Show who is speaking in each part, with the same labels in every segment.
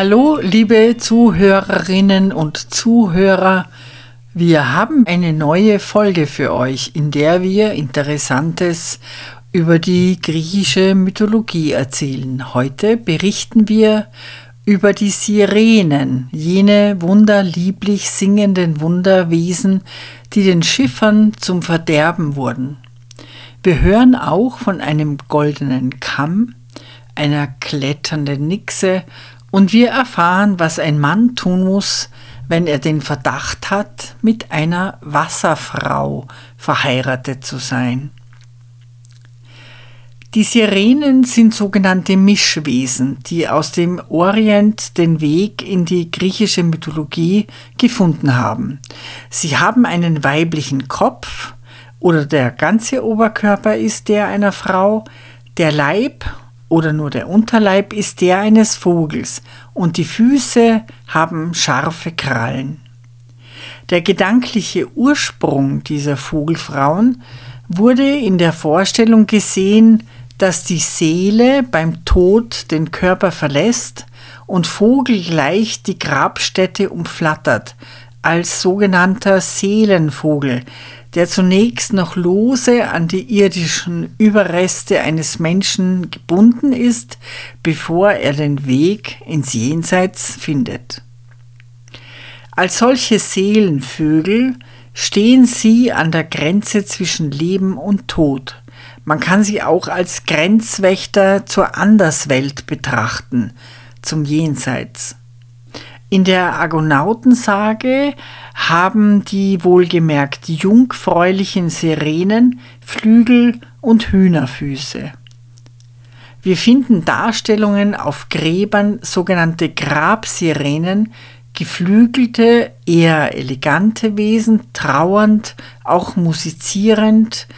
Speaker 1: Hallo, liebe Zuhörerinnen und Zuhörer. Wir haben eine neue Folge für euch, in der wir Interessantes über die griechische Mythologie erzählen. Heute berichten wir über die Sirenen, jene wunderlieblich singenden Wunderwesen, die den Schiffern zum Verderben wurden. Wir hören auch von einem goldenen Kamm, einer kletternden Nixe und wir erfahren, was ein Mann tun muss, wenn er den Verdacht hat, mit einer Wasserfrau verheiratet zu sein. Die Sirenen sind sogenannte Mischwesen, die aus dem Orient den Weg in die griechische Mythologie gefunden haben. Sie haben einen weiblichen Kopf oder der ganze Oberkörper ist der einer Frau, der Leib oder nur der Unterleib ist der eines Vogels und die Füße haben scharfe Krallen. Der gedankliche Ursprung dieser Vogelfrauen wurde in der Vorstellung gesehen, dass die Seele beim Tod den Körper verlässt und vogelgleich die Grabstätte umflattert, als sogenannter Seelenvogel, der zunächst noch lose an die irdischen Überreste eines Menschen gebunden ist, bevor er den Weg ins Jenseits findet. Als solche Seelenvögel stehen sie an der Grenze zwischen Leben und Tod. Man kann sie auch als Grenzwächter zur Anderswelt betrachten, zum Jenseits. In der Argonautensage haben die wohlgemerkt jungfräulichen Sirenen Flügel und Hühnerfüße. Wir finden Darstellungen auf Gräbern sogenannte Grabsirenen, geflügelte, eher elegante Wesen, trauernd, auch musizierend,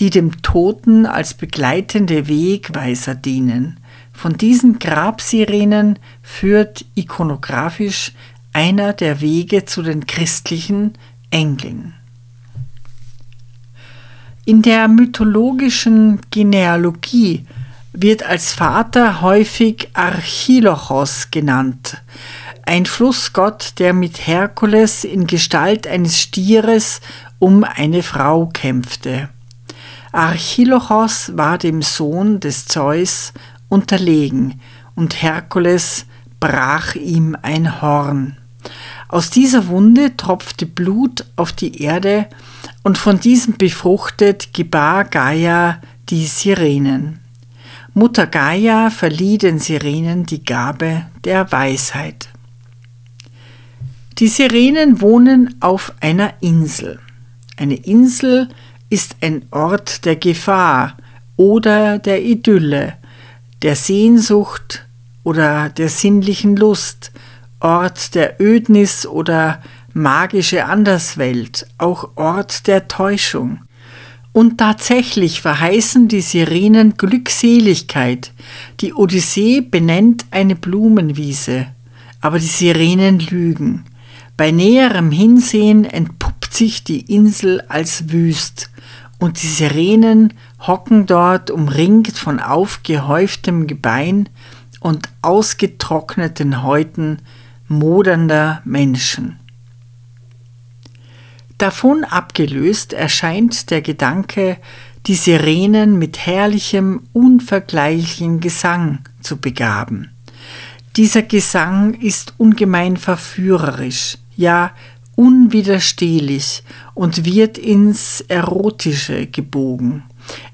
Speaker 1: die dem Toten als begleitende Wegweiser dienen. Von diesen Grabsirenen führt ikonografisch einer der Wege zu den christlichen Engeln. In der mythologischen Genealogie wird als Vater häufig Archilochos genannt, ein Flussgott, der mit Herkules in Gestalt eines Stieres um eine Frau kämpfte. Archilochos war dem Sohn des Zeus unterlegen, und Herkules brach ihm ein Horn. Aus dieser Wunde tropfte Blut auf die Erde, und von diesem befruchtet gebar Gaia die Sirenen. Mutter Gaia verlieh den Sirenen die Gabe der Weisheit. Die Sirenen wohnen auf einer Insel. Eine Insel ist ein Ort der Gefahr oder der Idylle, der Sehnsucht oder der sinnlichen Lust, Ort der Ödnis oder magische Anderswelt, auch Ort der Täuschung. Und tatsächlich verheißen die Sirenen Glückseligkeit. Die Odyssee benennt eine Blumenwiese, aber die Sirenen lügen. Bei näherem Hinsehen entpuppt sich die Insel als wüst, und die Sirenen hocken dort umringt von aufgehäuftem Gebein und ausgetrockneten Häuten modernder Menschen. Davon abgelöst erscheint der Gedanke, die Sirenen mit herrlichem, unvergleichlichen Gesang zu begaben. Dieser Gesang ist ungemein verführerisch, ja unwiderstehlich und wird ins Erotische gebogen.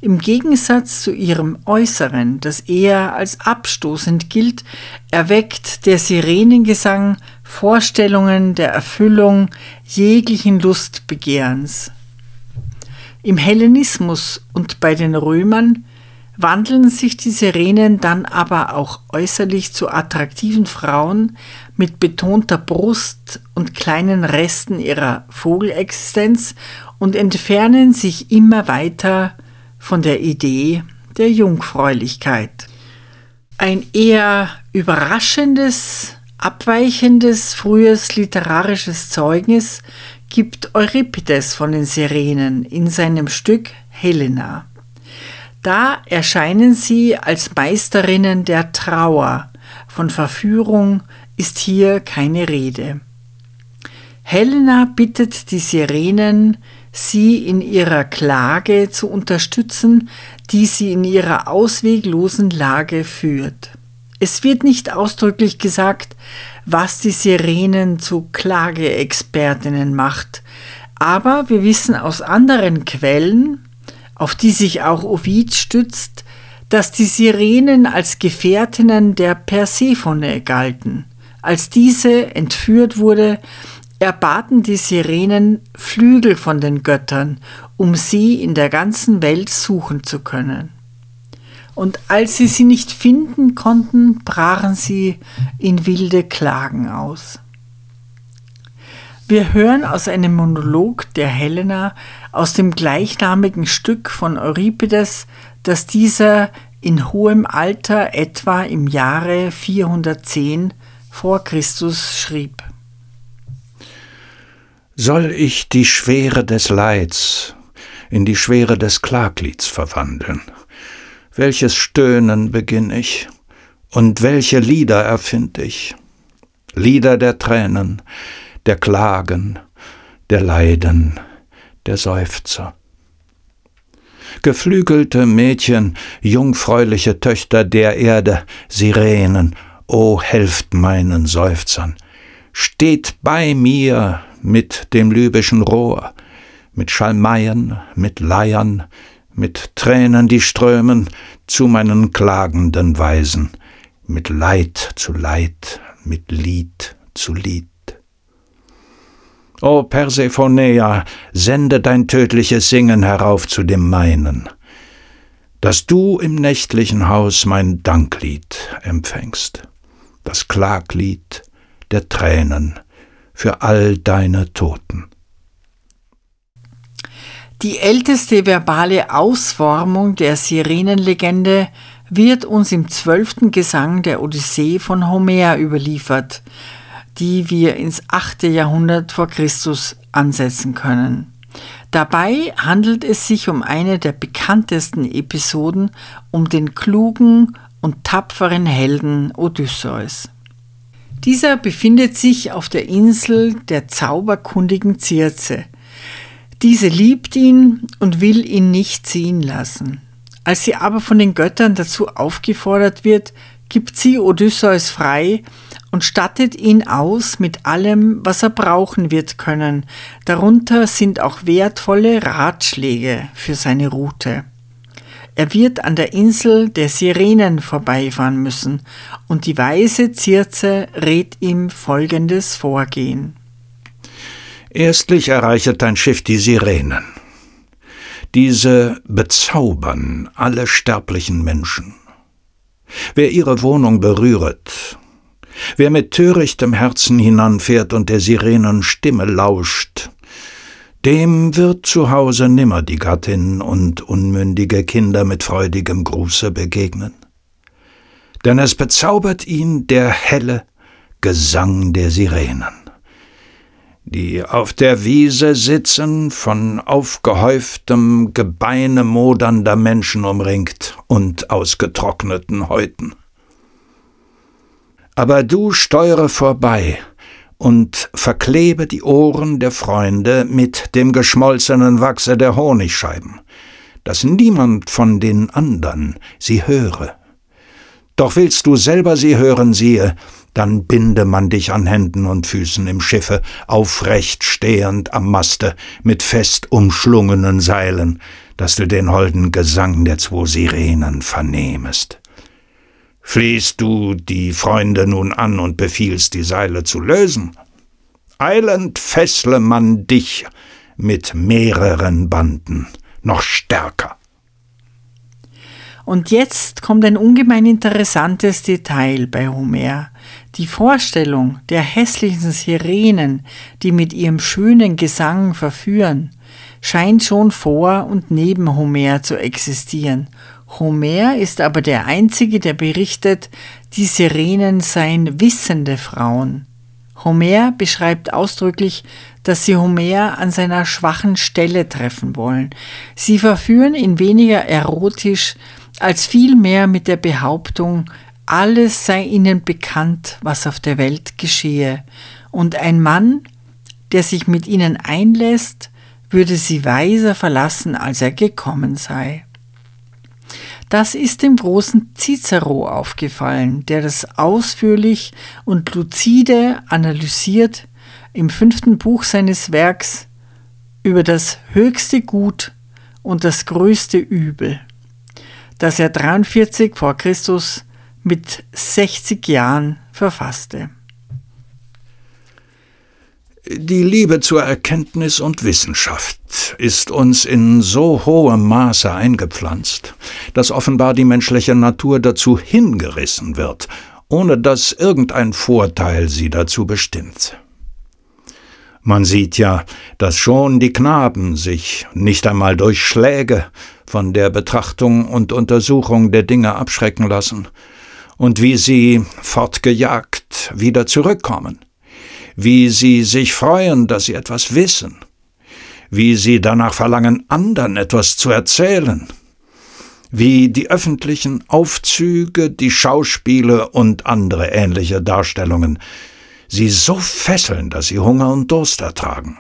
Speaker 1: Im Gegensatz zu ihrem Äußeren, das eher als abstoßend gilt, erweckt der Sirenengesang Vorstellungen der Erfüllung jeglichen Lustbegehrens. Im Hellenismus und bei den Römern wandeln sich die Sirenen dann aber auch äußerlich zu attraktiven Frauen mit betonter Brust und kleinen Resten ihrer Vogelexistenz und entfernen sich immer weiter von der Idee der Jungfräulichkeit. Ein eher überraschendes, abweichendes frühes literarisches Zeugnis gibt Euripides von den Sirenen in seinem Stück Helena. Da erscheinen sie als Meisterinnen der Trauer, von Verführung ist hier keine Rede. Helena bittet die Sirenen, sie in ihrer Klage zu unterstützen, die sie in ihrer ausweglosen Lage führt. Es wird nicht ausdrücklich gesagt, was die Sirenen zu Klageexpertinnen macht, aber wir wissen aus anderen Quellen, auf die sich auch Ovid stützt, dass die Sirenen als Gefährtinnen der Persephone galten. Als diese entführt wurde, erbaten die Sirenen Flügel von den Göttern, um sie in der ganzen Welt suchen zu können. Und als sie sie nicht finden konnten, brachen sie in wilde Klagen aus. Wir hören aus einem Monolog der Helena aus dem gleichnamigen Stück von Euripides, dass dieser in hohem Alter etwa im Jahre 410 vor Christus schrieb.
Speaker 2: Soll ich die Schwere des Leids in die Schwere des Klaglieds verwandeln? Welches Stöhnen beginn ich und welche Lieder erfind ich? Lieder der Tränen, der Klagen, der Leiden, der Seufzer. Geflügelte Mädchen, jungfräuliche Töchter der Erde, Sirenen, o helft meinen Seufzern, steht bei mir mit dem libyschen Rohr, mit Schalmeien, mit Leiern, mit Tränen, die strömen, zu meinen klagenden Weisen, mit Leid zu Leid, mit Lied zu Lied. O Persephoneia, sende dein tödliches Singen herauf zu dem meinen, dass du im nächtlichen Haus mein Danklied empfängst, das Klaglied der Tränen für all deine Toten.
Speaker 1: Die älteste verbale Ausformung der Sirenenlegende wird uns im zwölften Gesang der Odyssee von Homer überliefert, die wir ins achte Jahrhundert vor Christus ansetzen können. Dabei handelt es sich um eine der bekanntesten Episoden um den klugen und tapferen Helden Odysseus. Dieser befindet sich auf der Insel der zauberkundigen Circe, diese liebt ihn und will ihn nicht ziehen lassen. Als sie aber von den Göttern dazu aufgefordert wird, gibt sie Odysseus frei und stattet ihn aus mit allem, was er brauchen wird können. Darunter sind auch wertvolle Ratschläge für seine Route. Er wird an der Insel der Sirenen vorbeifahren müssen, und die weise Circe rät ihm folgendes Vorgehen.
Speaker 2: Erstlich erreichet dein Schiff die Sirenen. Diese bezaubern alle sterblichen Menschen. Wer ihre Wohnung berühret, wer mit törichtem Herzen hinanfährt und der Sirenen Stimme lauscht, dem wird zu Hause nimmer die Gattin und unmündige Kinder mit freudigem Gruße begegnen. Denn es bezaubert ihn der helle Gesang der Sirenen die auf der Wiese sitzen, von aufgehäuftem Gebeine modernder Menschen umringt und ausgetrockneten Häuten. Aber du steuere vorbei und verklebe die Ohren der Freunde mit dem geschmolzenen Wachse der Honigscheiben, dass niemand von den andern sie höre. Doch willst du selber sie hören, siehe, dann binde man dich an Händen und Füßen im Schiffe, aufrecht stehend am Maste, mit fest umschlungenen Seilen, dass du den holden Gesang der zwei Sirenen vernehmest. Fließt du die Freunde nun an und befiehlst, die Seile zu lösen? Eilend fessle man dich mit mehreren Banden, noch stärker.
Speaker 1: Und jetzt kommt ein ungemein interessantes Detail bei Homer. Die Vorstellung der hässlichen Sirenen, die mit ihrem schönen Gesang verführen, scheint schon vor und neben Homer zu existieren. Homer ist aber der Einzige, der berichtet, die Sirenen seien wissende Frauen. Homer beschreibt ausdrücklich, dass sie Homer an seiner schwachen Stelle treffen wollen. Sie verführen ihn weniger erotisch als vielmehr mit der Behauptung, alles sei ihnen bekannt, was auf der Welt geschehe, und ein Mann, der sich mit ihnen einlässt, würde sie weiser verlassen, als er gekommen sei. Das ist dem großen Cicero aufgefallen, der das ausführlich und lucide analysiert im fünften Buch seines Werks über das höchste Gut und das größte Übel, das er 43 vor Christus mit 60 Jahren verfasste.
Speaker 2: Die Liebe zur Erkenntnis und Wissenschaft ist uns in so hohem Maße eingepflanzt, dass offenbar die menschliche Natur dazu hingerissen wird, ohne dass irgendein Vorteil sie dazu bestimmt. Man sieht ja, dass schon die Knaben sich nicht einmal durch Schläge von der Betrachtung und Untersuchung der Dinge abschrecken lassen, und wie sie, fortgejagt, wieder zurückkommen wie sie sich freuen, dass sie etwas wissen, wie sie danach verlangen, anderen etwas zu erzählen, wie die öffentlichen Aufzüge, die Schauspiele und andere ähnliche Darstellungen sie so fesseln, dass sie Hunger und Durst ertragen.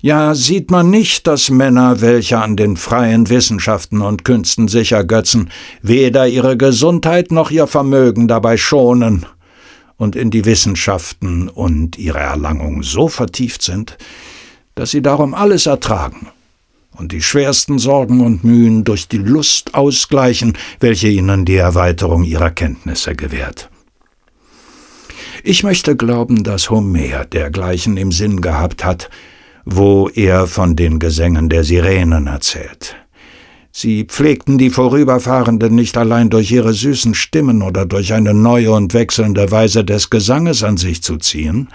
Speaker 2: Ja, sieht man nicht, dass Männer, welche an den freien Wissenschaften und Künsten sich ergötzen, weder ihre Gesundheit noch ihr Vermögen dabei schonen und in die Wissenschaften und ihre Erlangung so vertieft sind, dass sie darum alles ertragen und die schwersten Sorgen und Mühen durch die Lust ausgleichen, welche ihnen die Erweiterung ihrer Kenntnisse gewährt. Ich möchte glauben, dass Homer dergleichen im Sinn gehabt hat, wo er von den Gesängen der Sirenen erzählt. Sie pflegten die Vorüberfahrenden nicht allein durch ihre süßen Stimmen oder durch eine neue und wechselnde Weise des Gesanges an sich zu ziehen,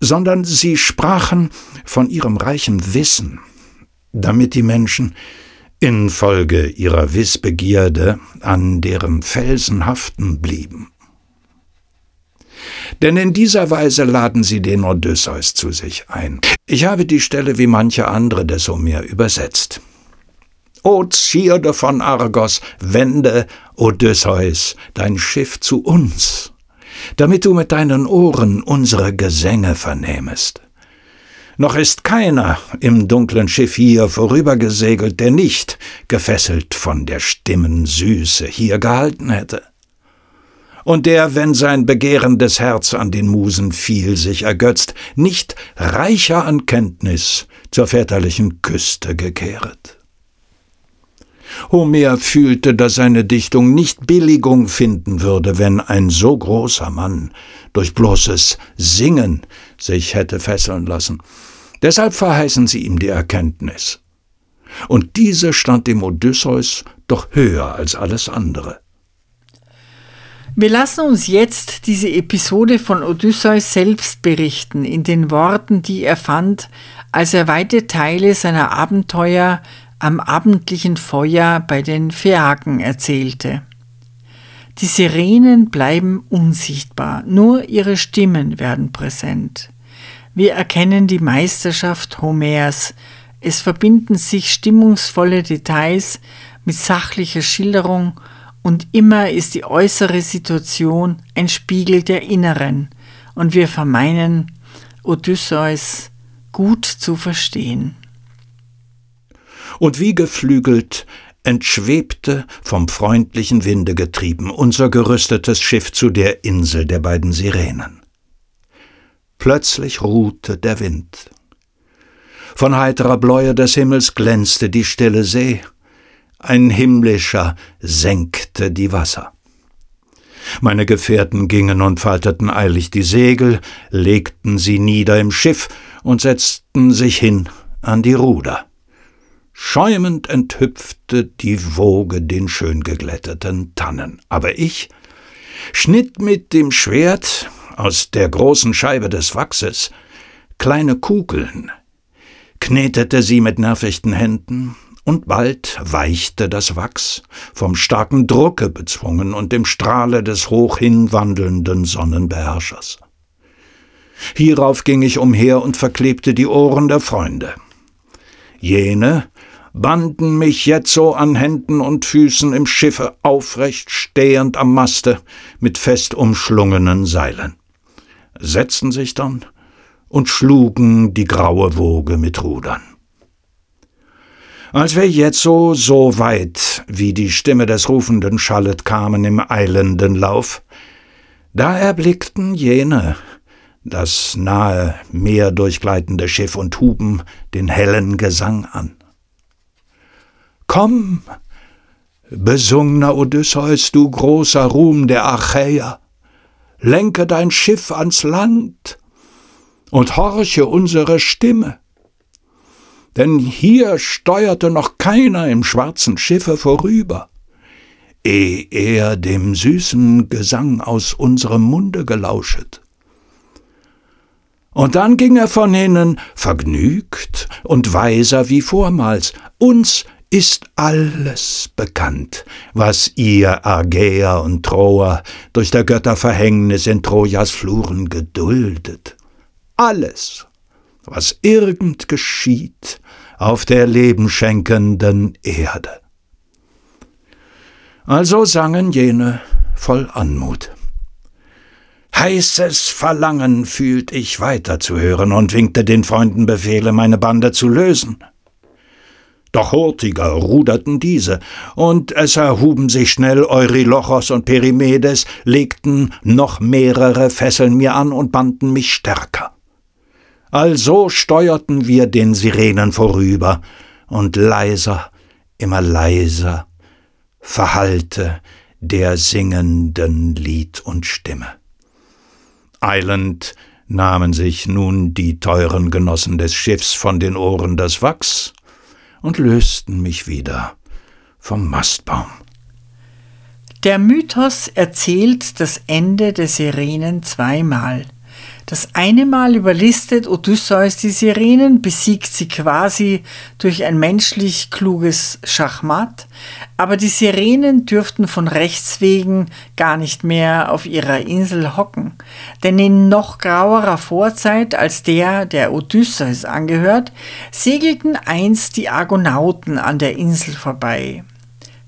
Speaker 2: sondern sie sprachen von ihrem reichen Wissen, damit die Menschen infolge ihrer Wissbegierde an deren Felsen haften blieben. Denn in dieser Weise laden sie den Odysseus zu sich ein. Ich habe die Stelle wie manche andere des Homer übersetzt. O Zierde von Argos, wende, Odysseus, dein Schiff zu uns, damit du mit deinen Ohren unsere Gesänge vernehmest. Noch ist keiner im dunklen Schiff hier vorübergesegelt, der nicht, gefesselt von der Stimmen Süße, hier gehalten hätte. Und der, wenn sein begehrendes Herz an den Musen fiel, sich ergötzt, nicht reicher an Kenntnis zur väterlichen Küste gekehret. Homer fühlte, dass seine Dichtung nicht Billigung finden würde, wenn ein so großer Mann durch bloßes Singen sich hätte fesseln lassen. Deshalb verheißen sie ihm die Erkenntnis. Und diese stand dem Odysseus doch höher als alles andere.
Speaker 1: Wir lassen uns jetzt diese Episode von Odysseus selbst berichten, in den Worten, die er fand, als er weite Teile seiner Abenteuer am abendlichen Feuer bei den Phäaken erzählte. Die Sirenen bleiben unsichtbar, nur ihre Stimmen werden präsent. Wir erkennen die Meisterschaft Homers, es verbinden sich stimmungsvolle Details mit sachlicher Schilderung und immer ist die äußere Situation ein Spiegel der inneren und wir vermeinen Odysseus gut zu verstehen
Speaker 2: und wie geflügelt entschwebte, vom freundlichen Winde getrieben, unser gerüstetes Schiff zu der Insel der beiden Sirenen. Plötzlich ruhte der Wind. Von heiterer Bläue des Himmels glänzte die stille See, ein himmlischer senkte die Wasser. Meine Gefährten gingen und falteten eilig die Segel, legten sie nieder im Schiff und setzten sich hin an die Ruder. Schäumend enthüpfte die Woge den schön geglätteten Tannen. Aber ich schnitt mit dem Schwert aus der großen Scheibe des Wachses kleine Kugeln, knetete sie mit nervichten Händen, und bald weichte das Wachs, vom starken Drucke bezwungen und dem Strahle des hoch hinwandelnden Sonnenbeherrschers. Hierauf ging ich umher und verklebte die Ohren der Freunde. Jene banden mich jetzo an Händen und Füßen im Schiffe aufrecht stehend am Maste mit fest umschlungenen Seilen, setzten sich dann und schlugen die graue Woge mit Rudern. Als wir jetzo so weit, wie die Stimme des Rufenden schallet, kamen im eilenden Lauf, da erblickten jene das nahe Meer durchgleitende Schiff und huben den hellen Gesang an. Komm, besungner Odysseus, du großer Ruhm der Achäer, lenke dein Schiff ans Land und horche unsere Stimme. Denn hier steuerte noch keiner im schwarzen Schiffe vorüber, eh er dem süßen Gesang aus unserem Munde gelauschet. Und dann ging er von hinnen, vergnügt und weiser wie vormals. Uns ist alles bekannt, was ihr Argäer und Troer durch der Götter Verhängnis in Trojas Fluren geduldet. Alles, was irgend geschieht auf der lebenschenkenden Erde. Also sangen jene voll Anmut. Heißes Verlangen fühlt ich weiterzuhören und winkte den Freunden Befehle, meine Bande zu lösen. Doch hurtiger ruderten diese, und es erhuben sich schnell Eurylochos und Perimedes, legten noch mehrere Fesseln mir an und banden mich stärker. Also steuerten wir den Sirenen vorüber, und leiser, immer leiser, verhallte der singenden Lied und Stimme. Eilend nahmen sich nun die teuren Genossen des Schiffs von den Ohren das Wachs und lösten mich wieder vom Mastbaum.
Speaker 1: Der Mythos erzählt das Ende der Sirenen zweimal. Das eine Mal überlistet Odysseus die Sirenen, besiegt sie quasi durch ein menschlich kluges Schachmatt, aber die Sirenen dürften von Rechts wegen gar nicht mehr auf ihrer Insel hocken, denn in noch grauerer Vorzeit als der, der Odysseus angehört, segelten einst die Argonauten an der Insel vorbei.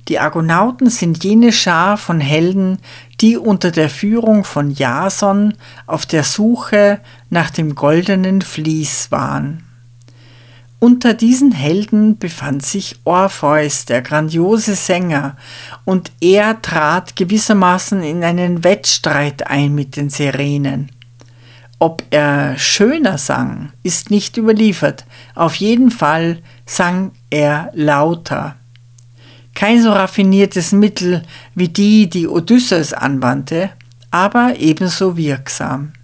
Speaker 1: Die Argonauten sind jene Schar von Helden, die unter der Führung von Jason auf der Suche nach dem goldenen Vlies waren. Unter diesen Helden befand sich Orpheus, der grandiose Sänger, und er trat gewissermaßen in einen Wettstreit ein mit den Sirenen. Ob er schöner sang, ist nicht überliefert, auf jeden Fall sang er lauter. Kein so raffiniertes Mittel wie die, die Odysseus anwandte, aber ebenso wirksam.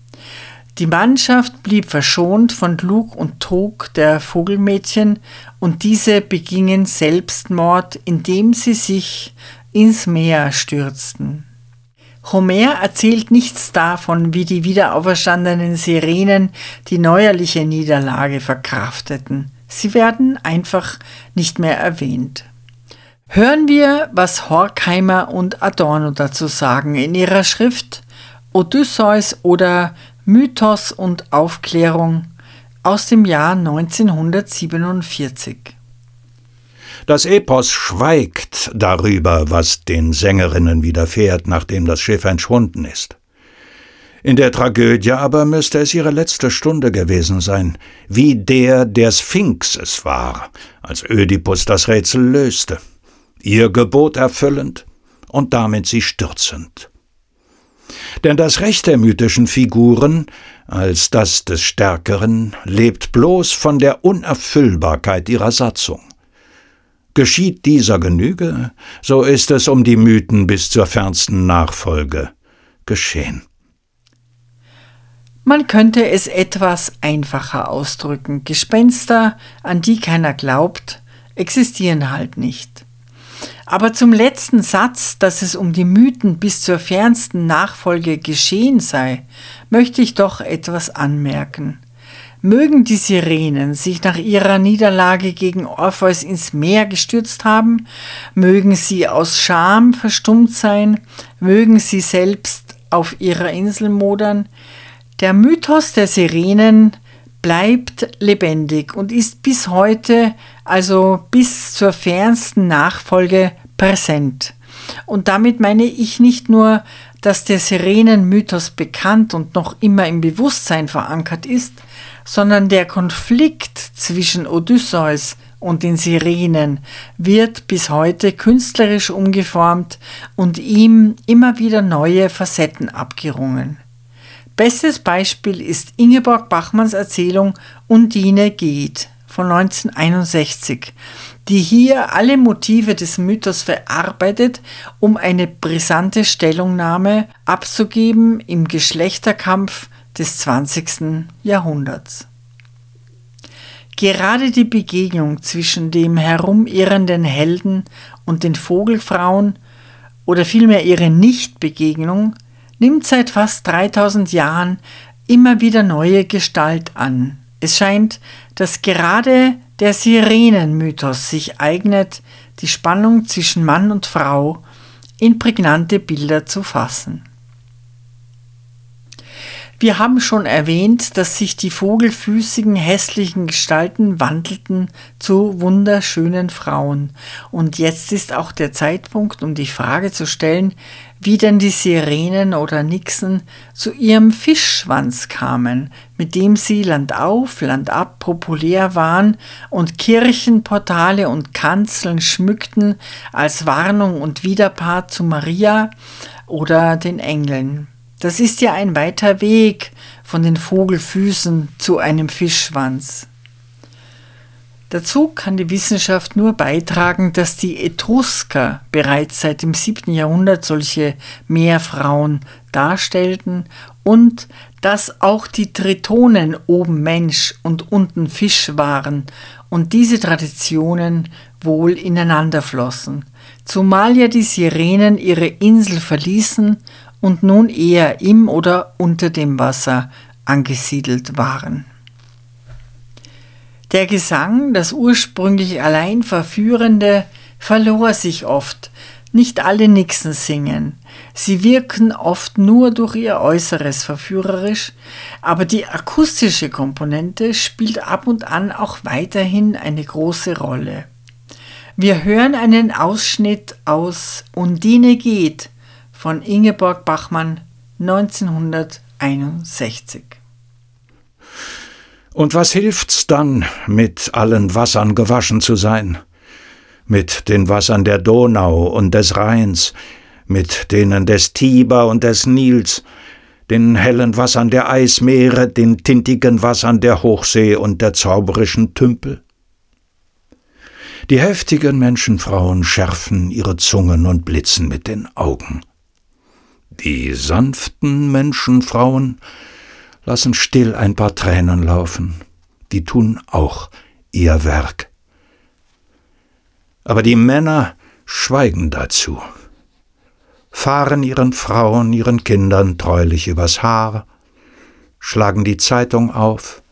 Speaker 1: Die Mannschaft blieb verschont von Lug und Trug der Vogelmädchen und diese begingen Selbstmord, indem sie sich ins Meer stürzten. Homer erzählt nichts davon, wie die wiederauferstandenen Sirenen die neuerliche Niederlage verkrafteten. Sie werden einfach nicht mehr erwähnt. Hören wir, was Horkheimer und Adorno dazu sagen in ihrer Schrift Odysseus oder Mythos und Aufklärung aus dem Jahr 1947.
Speaker 2: Das Epos schweigt darüber, was den Sängerinnen widerfährt, nachdem das Schiff entschwunden ist. In der Tragödie aber müsste es ihre letzte Stunde gewesen sein, wie der der Sphinx es war, als Ödipus das Rätsel löste ihr Gebot erfüllend und damit sie stürzend. Denn das Recht der mythischen Figuren als das des Stärkeren lebt bloß von der Unerfüllbarkeit ihrer Satzung. Geschieht dieser Genüge, so ist es um die Mythen bis zur fernsten Nachfolge geschehen.
Speaker 1: Man könnte es etwas einfacher ausdrücken. Gespenster, an die keiner glaubt, existieren halt nicht. Aber zum letzten Satz, dass es um die Mythen bis zur fernsten Nachfolge geschehen sei, möchte ich doch etwas anmerken. Mögen die Sirenen sich nach ihrer Niederlage gegen Orpheus ins Meer gestürzt haben, mögen sie aus Scham verstummt sein, mögen sie selbst auf ihrer Insel modern, der Mythos der Sirenen bleibt lebendig und ist bis heute, also bis zur fernsten Nachfolge, präsent. Und damit meine ich nicht nur, dass der Sirenenmythos bekannt und noch immer im Bewusstsein verankert ist, sondern der Konflikt zwischen Odysseus und den Sirenen wird bis heute künstlerisch umgeformt und ihm immer wieder neue Facetten abgerungen. Bestes Beispiel ist Ingeborg Bachmanns Erzählung Undine geht von 1961, die hier alle Motive des Mythos verarbeitet, um eine brisante Stellungnahme abzugeben im Geschlechterkampf des 20. Jahrhunderts. Gerade die Begegnung zwischen dem herumirrenden Helden und den Vogelfrauen oder vielmehr ihre Nichtbegegnung nimmt seit fast 3000 Jahren immer wieder neue Gestalt an. Es scheint, dass gerade der Sirenenmythos sich eignet, die Spannung zwischen Mann und Frau in prägnante Bilder zu fassen. Wir haben schon erwähnt, dass sich die vogelfüßigen, hässlichen Gestalten wandelten zu wunderschönen Frauen. Und jetzt ist auch der Zeitpunkt, um die Frage zu stellen, wie denn die Sirenen oder Nixen zu ihrem Fischschwanz kamen, mit dem sie landauf, landab populär waren und Kirchenportale und Kanzeln schmückten als Warnung und Widerpart zu Maria oder den Engeln. Das ist ja ein weiter Weg von den Vogelfüßen zu einem Fischschwanz. Dazu kann die Wissenschaft nur beitragen, dass die Etrusker bereits seit dem 7. Jahrhundert solche Meerfrauen darstellten und dass auch die Tritonen oben Mensch und unten Fisch waren und diese Traditionen wohl ineinander flossen, zumal ja die Sirenen ihre Insel verließen und nun eher im oder unter dem Wasser angesiedelt waren. Der Gesang, das ursprünglich allein Verführende, verlor sich oft. Nicht alle Nixen singen. Sie wirken oft nur durch ihr Äußeres verführerisch, aber die akustische Komponente spielt ab und an auch weiterhin eine große Rolle. Wir hören einen Ausschnitt aus Undine geht von Ingeborg Bachmann 1961.
Speaker 2: Und was hilft's dann, mit allen Wassern gewaschen zu sein? Mit den Wassern der Donau und des Rheins, mit denen des Tiber und des Nils, den hellen Wassern der Eismeere, den tintigen Wassern der Hochsee und der zauberischen Tümpel? Die heftigen Menschenfrauen schärfen ihre Zungen und blitzen mit den Augen. Die sanften Menschenfrauen lassen still ein paar Tränen laufen, die tun auch ihr Werk. Aber die Männer schweigen dazu, fahren ihren Frauen, ihren Kindern treulich übers Haar, schlagen die Zeitung auf,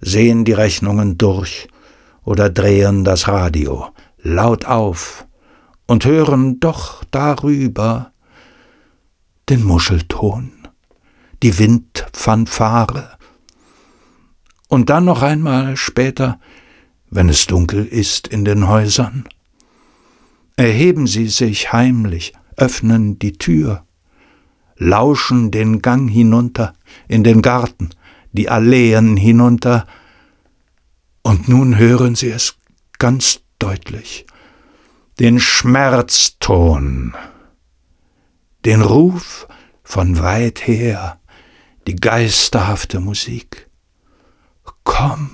Speaker 2: sehen die Rechnungen durch oder drehen das Radio laut auf und hören doch darüber den Muschelton, die Windfanfare. Und dann noch einmal später, wenn es dunkel ist in den Häusern, erheben sie sich heimlich, öffnen die Tür, lauschen den Gang hinunter in den Garten, die Alleen hinunter, und nun hören sie es ganz deutlich, den Schmerzton den Ruf von weit her, die geisterhafte Musik. Komm,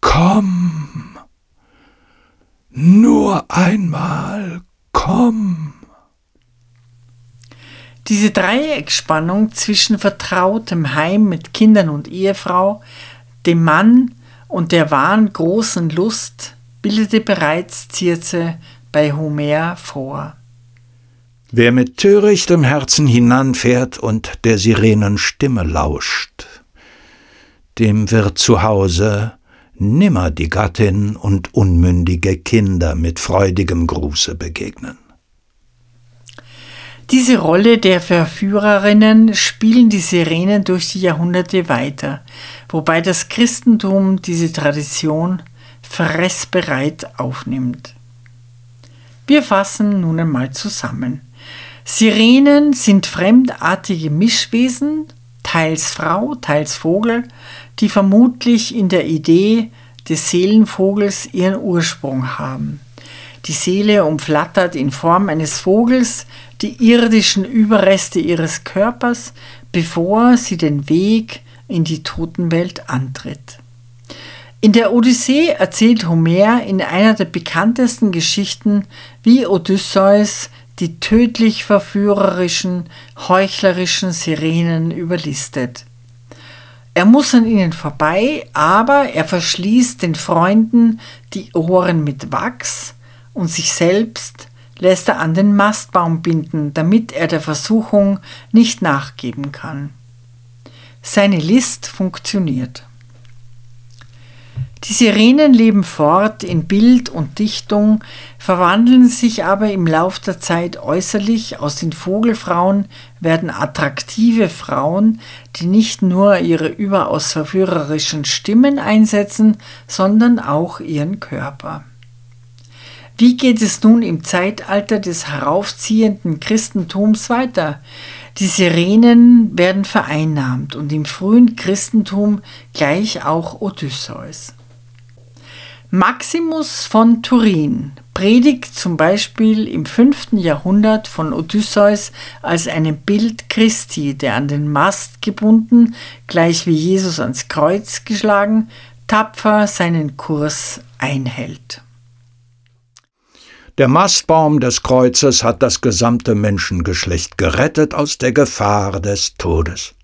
Speaker 2: komm, nur einmal komm.
Speaker 1: Diese Dreieckspannung zwischen vertrautem Heim mit Kindern und Ehefrau, dem Mann und der wahren großen Lust bildete bereits Circe bei Homer vor.
Speaker 2: Wer mit törichtem Herzen hinanfährt und der Sirenen Stimme lauscht, dem wird zu Hause nimmer die Gattin und unmündige Kinder mit freudigem Gruße begegnen.
Speaker 1: Diese Rolle der Verführerinnen spielen die Sirenen durch die Jahrhunderte weiter, wobei das Christentum diese Tradition fressbereit aufnimmt. Wir fassen nun einmal zusammen. Sirenen sind fremdartige Mischwesen, teils Frau, teils Vogel, die vermutlich in der Idee des Seelenvogels ihren Ursprung haben. Die Seele umflattert in Form eines Vogels die irdischen Überreste ihres Körpers, bevor sie den Weg in die Totenwelt antritt. In der Odyssee erzählt Homer in einer der bekanntesten Geschichten, wie Odysseus die tödlich verführerischen, heuchlerischen Sirenen überlistet. Er muss an ihnen vorbei, aber er verschließt den Freunden die Ohren mit Wachs und sich selbst lässt er an den Mastbaum binden, damit er der Versuchung nicht nachgeben kann. Seine List funktioniert. Die Sirenen leben fort in Bild und Dichtung, verwandeln sich aber im Lauf der Zeit äußerlich. Aus den Vogelfrauen werden attraktive Frauen, die nicht nur ihre überaus verführerischen Stimmen einsetzen, sondern auch ihren Körper. Wie geht es nun im Zeitalter des heraufziehenden Christentums weiter? Die Sirenen werden vereinnahmt und im frühen Christentum gleich auch Odysseus. Maximus von Turin predigt zum Beispiel im 5. Jahrhundert von Odysseus als einem Bild Christi, der an den Mast gebunden, gleich wie Jesus ans Kreuz geschlagen, tapfer seinen Kurs einhält.
Speaker 2: Der Mastbaum des Kreuzes hat das gesamte Menschengeschlecht gerettet aus der Gefahr des Todes.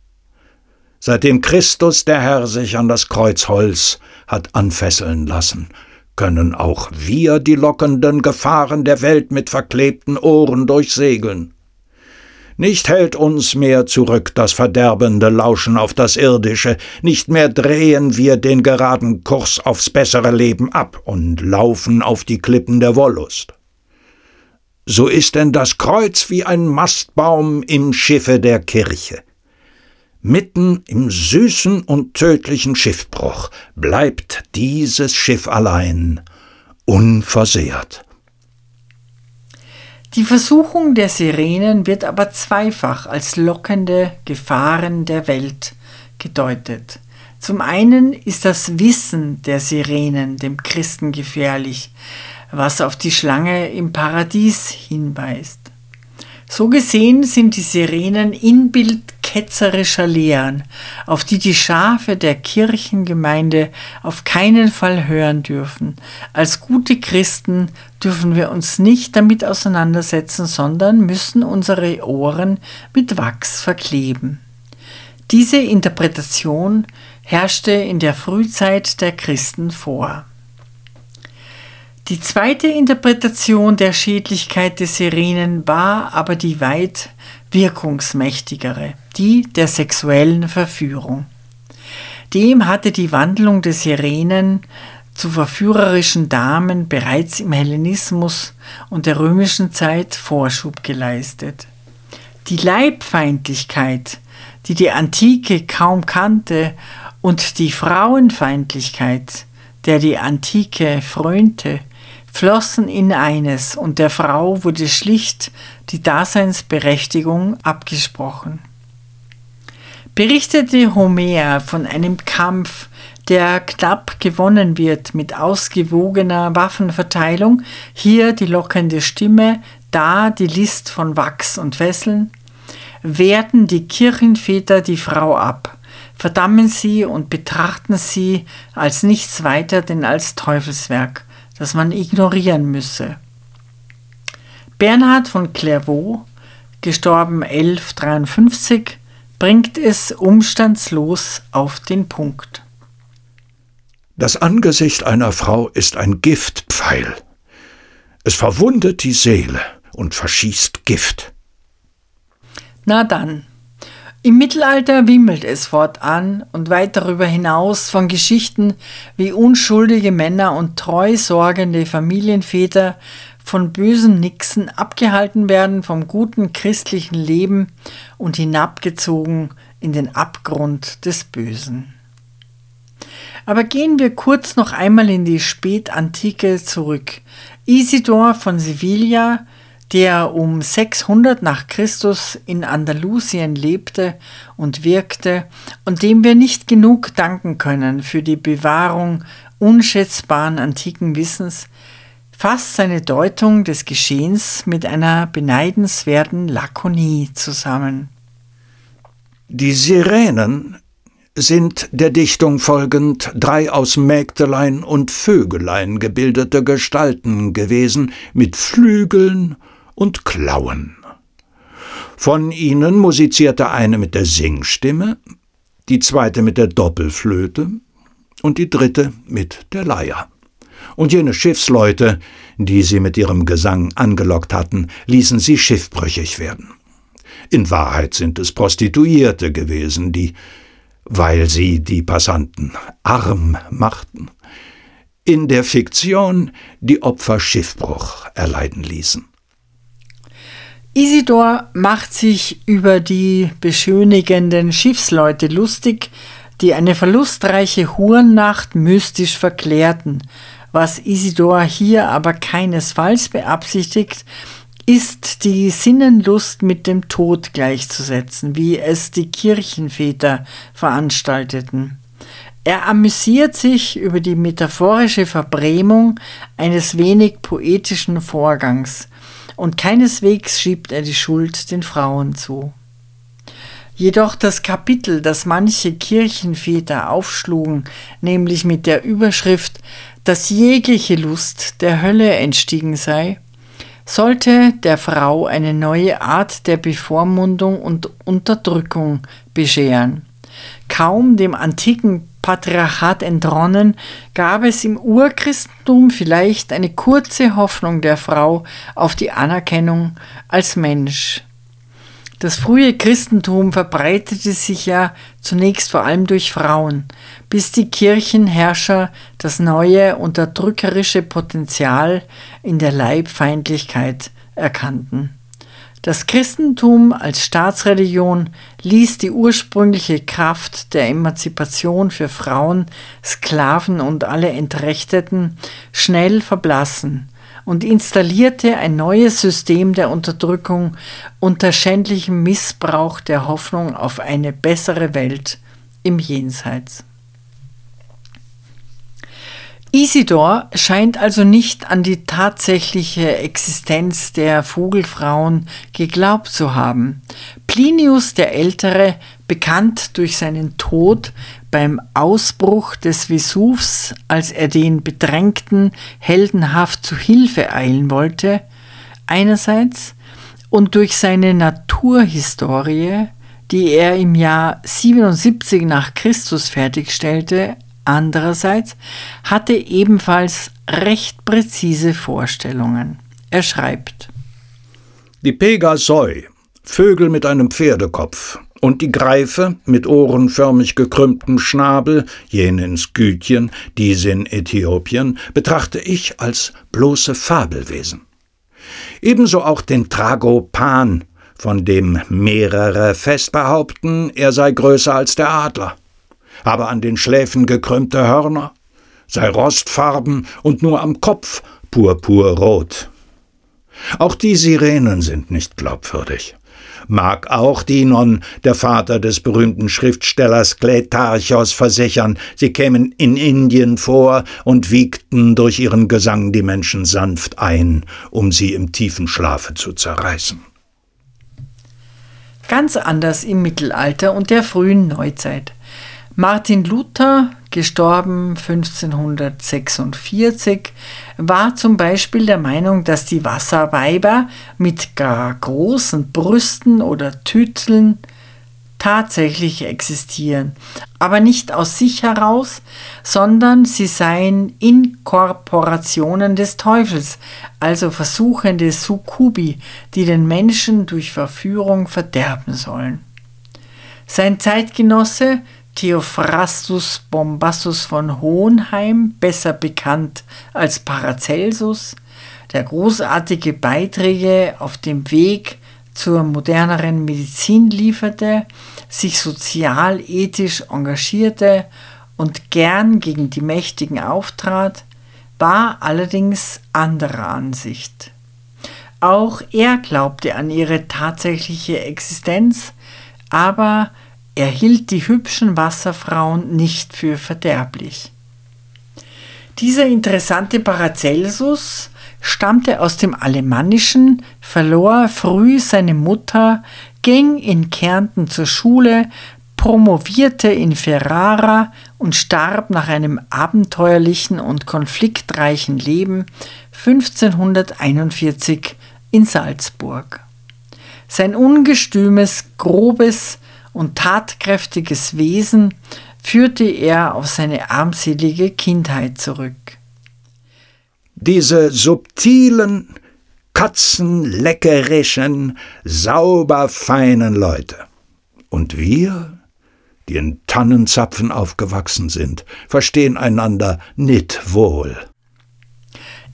Speaker 2: Seitdem Christus der Herr sich an das Kreuzholz hat anfesseln lassen, können auch wir die lockenden Gefahren der Welt mit verklebten Ohren durchsegeln. Nicht hält uns mehr zurück das verderbende Lauschen auf das Irdische, nicht mehr drehen wir den geraden Kurs aufs bessere Leben ab und laufen auf die Klippen der Wollust. So ist denn das Kreuz wie ein Mastbaum im Schiffe der Kirche. Mitten im süßen und tödlichen Schiffbruch bleibt dieses Schiff allein, unversehrt.
Speaker 1: Die Versuchung der Sirenen wird aber zweifach als lockende Gefahren der Welt gedeutet. Zum einen ist das Wissen der Sirenen dem Christen gefährlich, was auf die Schlange im Paradies hinweist. So gesehen sind die Sirenen Inbild ketzerischer Lehren, auf die die Schafe der Kirchengemeinde auf keinen Fall hören dürfen. Als gute Christen dürfen wir uns nicht damit auseinandersetzen, sondern müssen unsere Ohren mit Wachs verkleben. Diese Interpretation herrschte in der Frühzeit der Christen vor. Die zweite Interpretation der Schädlichkeit des Sirenen war aber die weit wirkungsmächtigere, die der sexuellen Verführung. Dem hatte die Wandlung des Sirenen zu verführerischen Damen bereits im Hellenismus und der römischen Zeit Vorschub geleistet. Die Leibfeindlichkeit, die die Antike kaum kannte, und die Frauenfeindlichkeit, der die Antike frönte, flossen in eines und der Frau wurde schlicht die Daseinsberechtigung abgesprochen. Berichtete Homer von einem Kampf, der knapp gewonnen wird mit ausgewogener Waffenverteilung, hier die lockende Stimme, da die List von Wachs und Fesseln, werten die Kirchenväter die Frau ab, verdammen sie und betrachten sie als nichts weiter denn als Teufelswerk, das man ignorieren müsse. Bernhard von Clairvaux, gestorben 1153, bringt es umstandslos auf den Punkt.
Speaker 2: Das Angesicht einer Frau ist ein Giftpfeil. Es verwundet die Seele und verschießt Gift.
Speaker 1: Na dann. Im Mittelalter wimmelt es fortan und weit darüber hinaus von Geschichten, wie unschuldige Männer und treu sorgende Familienväter von bösen Nixen abgehalten werden vom guten christlichen Leben und hinabgezogen in den Abgrund des Bösen. Aber gehen wir kurz noch einmal in die Spätantike zurück. Isidor von Sevilla, der um 600 nach Christus in Andalusien lebte und wirkte und dem wir nicht genug danken können für die Bewahrung unschätzbaren antiken Wissens, fasst seine Deutung des Geschehens mit einer beneidenswerten Lakonie zusammen.
Speaker 2: Die Sirenen sind der Dichtung folgend drei aus Mägdelein und Vögelein gebildete Gestalten gewesen mit Flügeln und Klauen. Von ihnen musizierte eine mit der Singstimme, die zweite mit der Doppelflöte und die dritte mit der Leier. Und jene Schiffsleute, die sie mit ihrem Gesang angelockt hatten, ließen sie schiffbrüchig werden. In Wahrheit sind es Prostituierte gewesen, die weil sie die Passanten arm machten, in der Fiktion die Opfer Schiffbruch erleiden ließen.
Speaker 1: Isidor macht sich über die beschönigenden Schiffsleute lustig, die eine verlustreiche Hurennacht mystisch verklärten, was Isidor hier aber keinesfalls beabsichtigt, ist die Sinnenlust mit dem Tod gleichzusetzen, wie es die Kirchenväter veranstalteten. Er amüsiert sich über die metaphorische Verbrämung eines wenig poetischen Vorgangs, und keineswegs schiebt er die Schuld den Frauen zu. Jedoch das Kapitel, das manche Kirchenväter aufschlugen, nämlich mit der Überschrift, dass jegliche Lust der Hölle entstiegen sei, sollte der Frau eine neue Art der Bevormundung und Unterdrückung bescheren. Kaum dem antiken Patriarchat entronnen, gab es im Urchristentum vielleicht eine kurze Hoffnung der Frau auf die Anerkennung als Mensch. Das frühe Christentum verbreitete sich ja zunächst vor allem durch Frauen, bis die Kirchenherrscher das neue unterdrückerische Potenzial in der Leibfeindlichkeit erkannten. Das Christentum als Staatsreligion ließ die ursprüngliche Kraft der Emanzipation für Frauen, Sklaven und alle Entrechteten schnell verblassen und installierte ein neues System der Unterdrückung unter schändlichem Missbrauch der Hoffnung auf eine bessere Welt im Jenseits. Isidor scheint also nicht an die tatsächliche Existenz der Vogelfrauen geglaubt zu haben. Plinius der Ältere, bekannt durch seinen Tod beim Ausbruch des Vesuvs, als er den Bedrängten heldenhaft zu Hilfe eilen wollte, einerseits, und durch seine Naturhistorie, die er im Jahr 77 nach Christus fertigstellte, Andererseits hatte ebenfalls recht präzise Vorstellungen. Er schreibt
Speaker 2: Die Pegasoi, Vögel mit einem Pferdekopf, und die Greife mit ohrenförmig gekrümmtem Schnabel, jene in Skythien, diese in Äthiopien, betrachte ich als bloße Fabelwesen. Ebenso auch den Tragopan, von dem mehrere fest behaupten, er sei größer als der Adler aber an den Schläfen gekrümmte Hörner, sei rostfarben und nur am Kopf purpurrot. Auch die Sirenen sind nicht glaubwürdig. Mag auch Dinon, der Vater des berühmten Schriftstellers Kletarchos, versichern, sie kämen in Indien vor und wiegten durch ihren Gesang die Menschen sanft ein, um sie im tiefen Schlafe zu zerreißen.
Speaker 1: Ganz anders im Mittelalter und der frühen Neuzeit. Martin Luther, gestorben 1546, war zum Beispiel der Meinung, dass die Wasserweiber mit gar großen Brüsten oder Tüteln tatsächlich existieren, aber nicht aus sich heraus, sondern sie seien Inkorporationen des Teufels, also versuchende Sukkubi, die den Menschen durch Verführung verderben sollen. Sein Zeitgenosse Theophrastus Bombassus von Hohenheim, besser bekannt als Paracelsus, der großartige Beiträge auf dem Weg zur moderneren Medizin lieferte, sich sozial ethisch engagierte und gern gegen die Mächtigen auftrat, war allerdings anderer Ansicht. Auch er glaubte an ihre tatsächliche Existenz, aber er hielt die hübschen Wasserfrauen nicht für verderblich. Dieser interessante Paracelsus stammte aus dem Alemannischen, verlor früh seine Mutter, ging in Kärnten zur Schule, promovierte in Ferrara und starb nach einem abenteuerlichen und konfliktreichen Leben 1541 in Salzburg. Sein ungestümes, grobes und tatkräftiges Wesen führte er auf seine armselige Kindheit zurück.
Speaker 2: Diese subtilen, katzenleckerischen, sauber feinen Leute. Und wir, die in Tannenzapfen aufgewachsen sind, verstehen einander nicht wohl.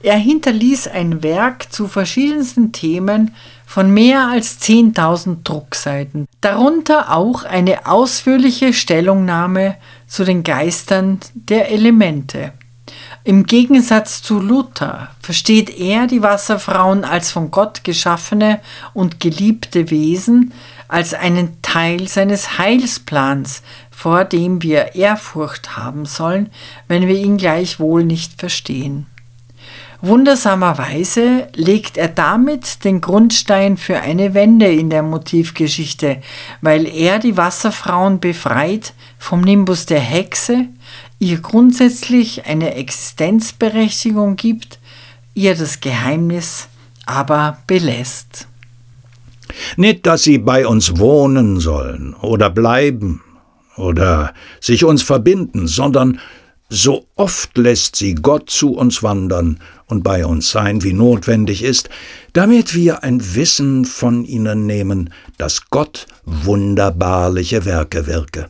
Speaker 1: Er hinterließ ein Werk zu verschiedensten Themen von mehr als 10.000 Druckseiten, darunter auch eine ausführliche Stellungnahme zu den Geistern der Elemente. Im Gegensatz zu Luther versteht er die Wasserfrauen als von Gott geschaffene und geliebte Wesen, als einen Teil seines Heilsplans, vor dem wir Ehrfurcht haben sollen, wenn wir ihn gleichwohl nicht verstehen. Wundersamerweise legt er damit den Grundstein für eine Wende in der Motivgeschichte, weil er die Wasserfrauen befreit vom Nimbus der Hexe, ihr grundsätzlich eine Existenzberechtigung gibt, ihr das Geheimnis aber belässt.
Speaker 2: Nicht, dass sie bei uns wohnen sollen oder bleiben oder sich uns verbinden, sondern so oft lässt sie Gott zu uns wandern und bei uns sein, wie notwendig ist, damit wir ein Wissen von ihnen nehmen, dass Gott wunderbarliche Werke wirke.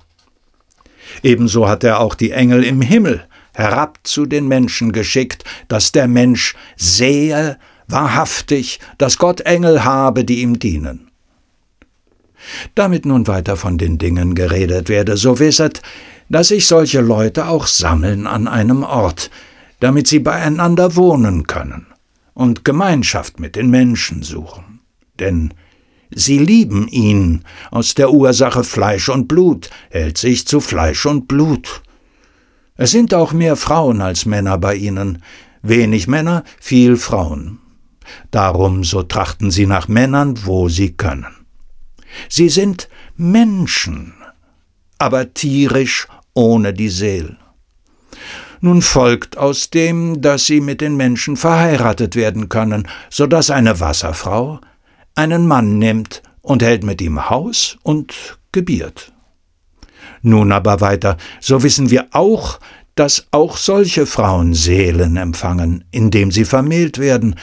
Speaker 2: Ebenso hat er auch die Engel im Himmel herab zu den Menschen geschickt, dass der Mensch sehe wahrhaftig, dass Gott Engel habe, die ihm dienen. Damit nun weiter von den Dingen geredet werde, so wisset, dass sich solche Leute auch sammeln an einem Ort, damit sie beieinander wohnen können und Gemeinschaft mit den Menschen suchen. Denn sie lieben ihn, aus der Ursache Fleisch und Blut, hält sich zu Fleisch und Blut. Es sind auch mehr Frauen als Männer bei ihnen, wenig Männer, viel Frauen. Darum so trachten sie nach Männern, wo sie können. Sie sind Menschen, aber tierisch ohne die Seel. Nun folgt aus dem, dass sie mit den Menschen verheiratet werden können, so dass eine Wasserfrau einen Mann nimmt und hält mit ihm Haus und gebiert. Nun aber weiter, so wissen wir auch, dass auch solche Frauen Seelen empfangen, indem sie vermählt werden,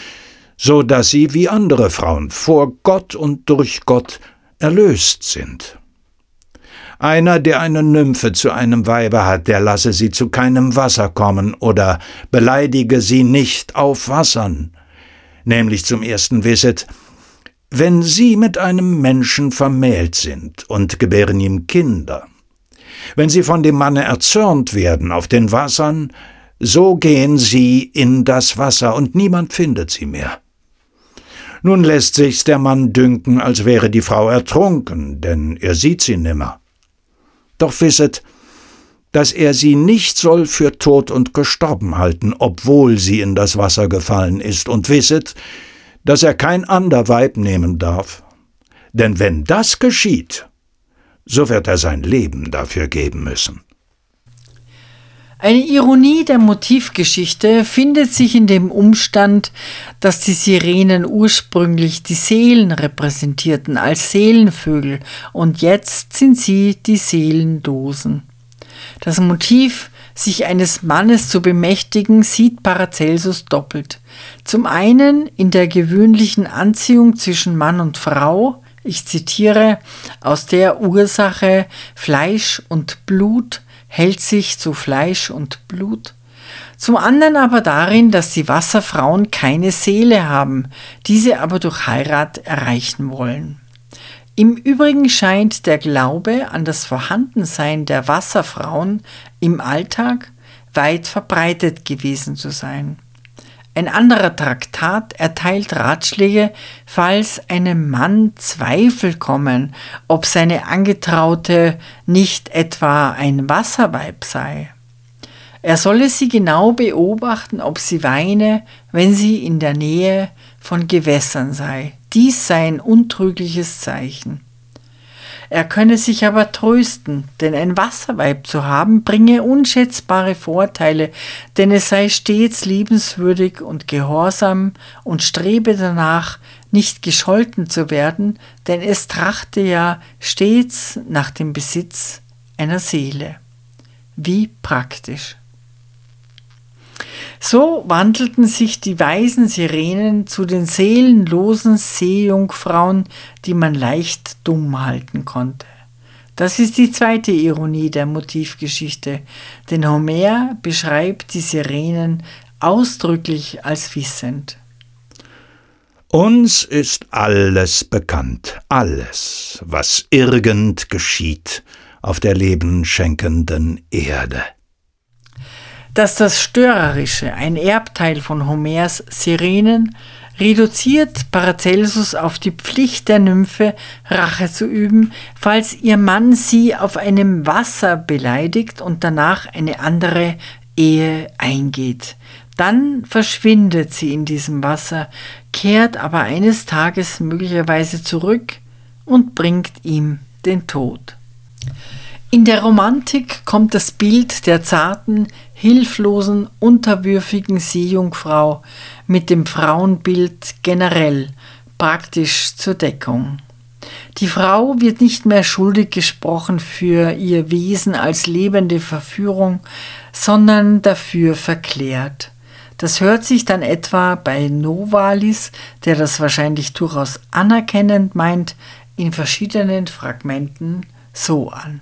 Speaker 2: so dass sie wie andere Frauen vor Gott und durch Gott erlöst sind. Einer, der eine Nymphe zu einem Weibe hat, der lasse sie zu keinem Wasser kommen oder beleidige sie nicht auf Wassern. Nämlich zum ersten wisset, wenn sie mit einem Menschen vermählt sind und gebären ihm Kinder, wenn sie von dem Manne erzürnt werden auf den Wassern, so gehen sie in das Wasser und niemand findet sie mehr. Nun lässt sich's der Mann dünken, als wäre die Frau ertrunken, denn er sieht sie nimmer. Doch wisset, dass er sie nicht soll für tot und gestorben halten, obwohl sie in das Wasser gefallen ist, und wisset, dass er kein ander Weib nehmen darf. Denn wenn das geschieht, so wird er sein Leben dafür geben müssen.
Speaker 1: Eine Ironie der Motivgeschichte findet sich in dem Umstand, dass die Sirenen ursprünglich die Seelen repräsentierten als Seelenvögel und jetzt sind sie die Seelendosen. Das Motiv, sich eines Mannes zu bemächtigen, sieht Paracelsus doppelt. Zum einen in der gewöhnlichen Anziehung zwischen Mann und Frau, ich zitiere, aus der Ursache Fleisch und Blut hält sich zu Fleisch und Blut, zum anderen aber darin, dass die Wasserfrauen keine Seele haben, diese aber durch Heirat erreichen wollen. Im Übrigen scheint der Glaube an das Vorhandensein der Wasserfrauen im Alltag weit verbreitet gewesen zu sein. Ein anderer Traktat erteilt Ratschläge, falls einem Mann Zweifel kommen, ob seine Angetraute nicht etwa ein Wasserweib sei. Er solle sie genau beobachten, ob sie weine, wenn sie in der Nähe von Gewässern sei. Dies sei ein untrügliches Zeichen. Er könne sich aber trösten, denn ein Wasserweib zu haben bringe unschätzbare Vorteile, denn es sei stets liebenswürdig und gehorsam und strebe danach, nicht gescholten zu werden, denn es trachte ja stets nach dem Besitz einer Seele. Wie praktisch. So wandelten sich die weisen Sirenen zu den seelenlosen Seejungfrauen, die man leicht dumm halten konnte. Das ist die zweite Ironie der Motivgeschichte, denn Homer beschreibt die Sirenen ausdrücklich als wissend.
Speaker 2: Uns ist alles bekannt, alles, was irgend geschieht auf der lebenschenkenden Erde
Speaker 1: dass das Störerische, ein Erbteil von Homers Sirenen, reduziert Paracelsus auf die Pflicht der Nymphe, Rache zu üben, falls ihr Mann sie auf einem Wasser beleidigt und danach eine andere Ehe eingeht. Dann verschwindet sie in diesem Wasser, kehrt aber eines Tages möglicherweise zurück und bringt ihm den Tod. In der Romantik kommt das Bild der zarten, hilflosen, unterwürfigen Seejungfrau mit dem Frauenbild generell praktisch zur Deckung. Die Frau wird nicht mehr schuldig gesprochen für ihr Wesen als lebende Verführung, sondern dafür verklärt. Das hört sich dann etwa bei Novalis, der das wahrscheinlich durchaus anerkennend meint, in verschiedenen Fragmenten so an.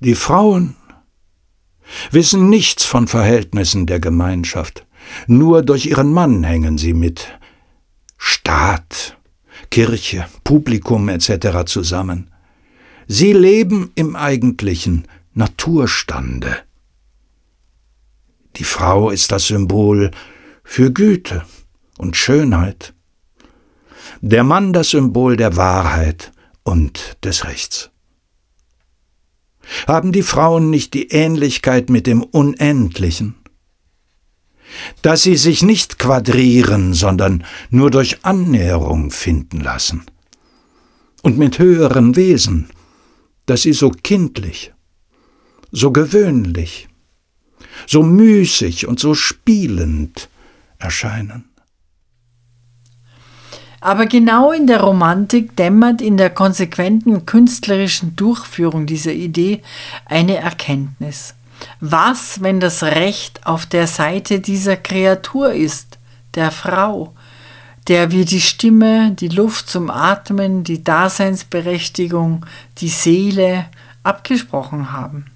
Speaker 2: Die Frauen wissen nichts von Verhältnissen der Gemeinschaft. Nur durch ihren Mann hängen sie mit Staat, Kirche, Publikum etc. zusammen. Sie leben im eigentlichen Naturstande. Die Frau ist das Symbol für Güte und Schönheit, der Mann das Symbol der Wahrheit und des Rechts. Haben die Frauen nicht die Ähnlichkeit mit dem Unendlichen? Dass sie sich nicht quadrieren, sondern nur durch Annäherung finden lassen. Und mit höheren Wesen, dass sie so kindlich, so gewöhnlich, so müßig und so spielend erscheinen.
Speaker 1: Aber genau in der Romantik dämmert in der konsequenten künstlerischen Durchführung dieser Idee eine Erkenntnis. Was, wenn das Recht auf der Seite dieser Kreatur ist, der Frau, der wir die Stimme, die Luft zum Atmen, die Daseinsberechtigung, die Seele abgesprochen haben?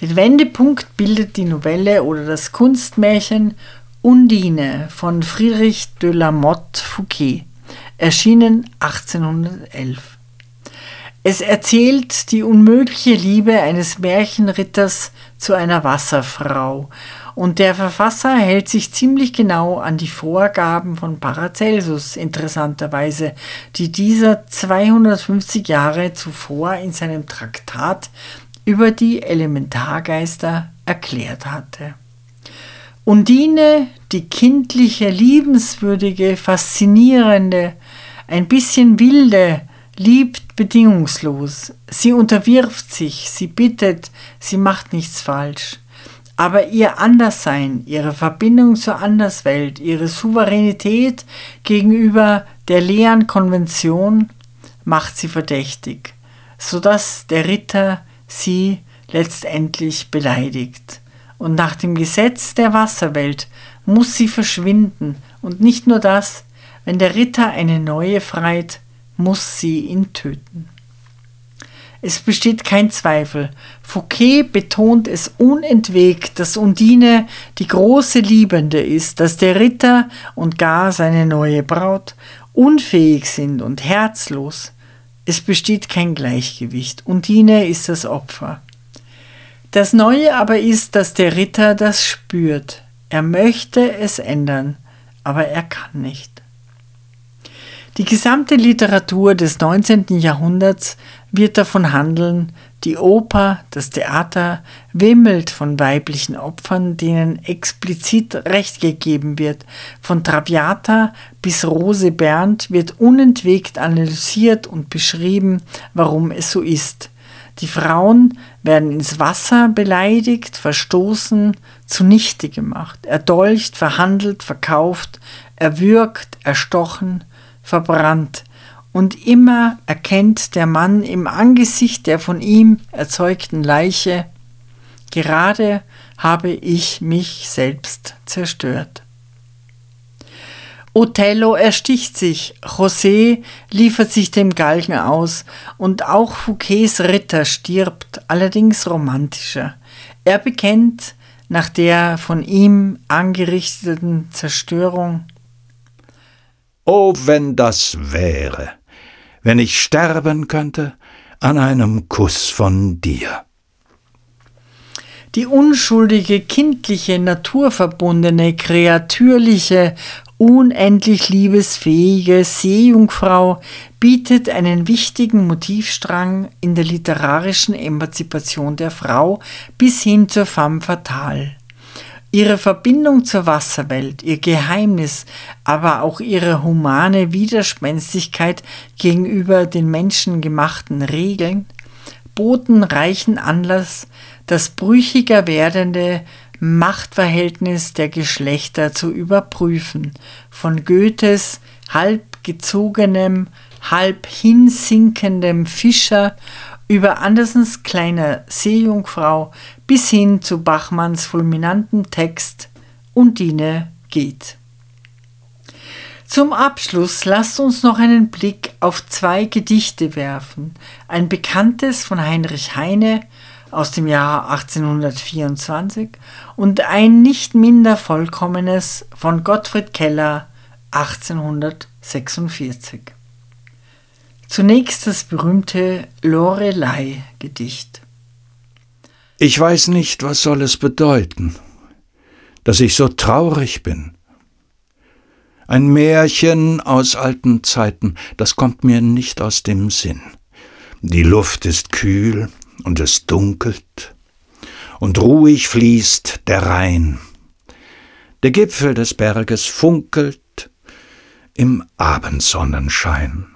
Speaker 1: Den Wendepunkt bildet die Novelle oder das Kunstmärchen Undine von Friedrich de la Motte Fouquet, erschienen 1811. Es erzählt die unmögliche Liebe eines Märchenritters zu einer Wasserfrau, und der Verfasser hält sich ziemlich genau an die Vorgaben von Paracelsus, interessanterweise, die dieser 250 Jahre zuvor in seinem Traktat über die Elementargeister erklärt hatte. Undine, die kindliche, liebenswürdige, faszinierende, ein bisschen wilde, liebt bedingungslos. Sie unterwirft sich, sie bittet, sie macht nichts falsch. Aber ihr Anderssein, ihre Verbindung zur Anderswelt, ihre Souveränität gegenüber der leeren Konvention macht sie verdächtig, sodass der Ritter sie letztendlich beleidigt. Und nach dem Gesetz der Wasserwelt muss sie verschwinden. Und nicht nur das, wenn der Ritter eine neue freit, muss sie ihn töten. Es besteht kein Zweifel. Fouquet betont es unentwegt, dass Undine die große Liebende ist, dass der Ritter und gar seine neue Braut unfähig sind und herzlos. Es besteht kein Gleichgewicht. Undine ist das Opfer. Das Neue aber ist, dass der Ritter das spürt. Er möchte es ändern, aber er kann nicht. Die gesamte Literatur des 19. Jahrhunderts wird davon handeln, die Oper, das Theater wimmelt von weiblichen Opfern, denen explizit Recht gegeben wird. Von Traviata bis Rose Berndt wird unentwegt analysiert und beschrieben, warum es so ist. Die Frauen werden ins Wasser beleidigt, verstoßen, zunichte gemacht, erdolcht, verhandelt, verkauft, erwürgt, erstochen, verbrannt. Und immer erkennt der Mann im Angesicht der von ihm erzeugten Leiche, gerade habe ich mich selbst zerstört. Othello ersticht sich, José liefert sich dem Galgen aus und auch Fouquets Ritter stirbt, allerdings romantischer. Er bekennt nach der von ihm angerichteten Zerstörung
Speaker 2: Oh, wenn das wäre, wenn ich sterben könnte an einem Kuss von dir.
Speaker 1: Die unschuldige, kindliche, naturverbundene, kreatürliche, unendlich liebesfähige Seejungfrau bietet einen wichtigen Motivstrang in der literarischen Emanzipation der Frau bis hin zur femme fatale. Ihre Verbindung zur Wasserwelt, ihr Geheimnis, aber auch ihre humane Widerspenstigkeit gegenüber den menschengemachten Regeln boten reichen Anlass, das brüchiger werdende Machtverhältnis der Geschlechter zu überprüfen, von Goethes halb gezogenem, halb hinsinkendem Fischer über Andersens kleiner Seejungfrau bis hin zu Bachmanns fulminanten Text Undine geht. Zum Abschluss lasst uns noch einen Blick auf zwei Gedichte werfen. Ein bekanntes von Heinrich Heine aus dem Jahr 1824 und ein nicht minder vollkommenes von Gottfried Keller 1846. Zunächst das berühmte Lorelei-Gedicht.
Speaker 2: Ich weiß nicht, was soll es bedeuten, dass ich so traurig bin. Ein Märchen aus alten Zeiten, das kommt mir nicht aus dem Sinn. Die Luft ist kühl und es dunkelt, und ruhig fließt der Rhein. Der Gipfel des Berges funkelt im Abendsonnenschein.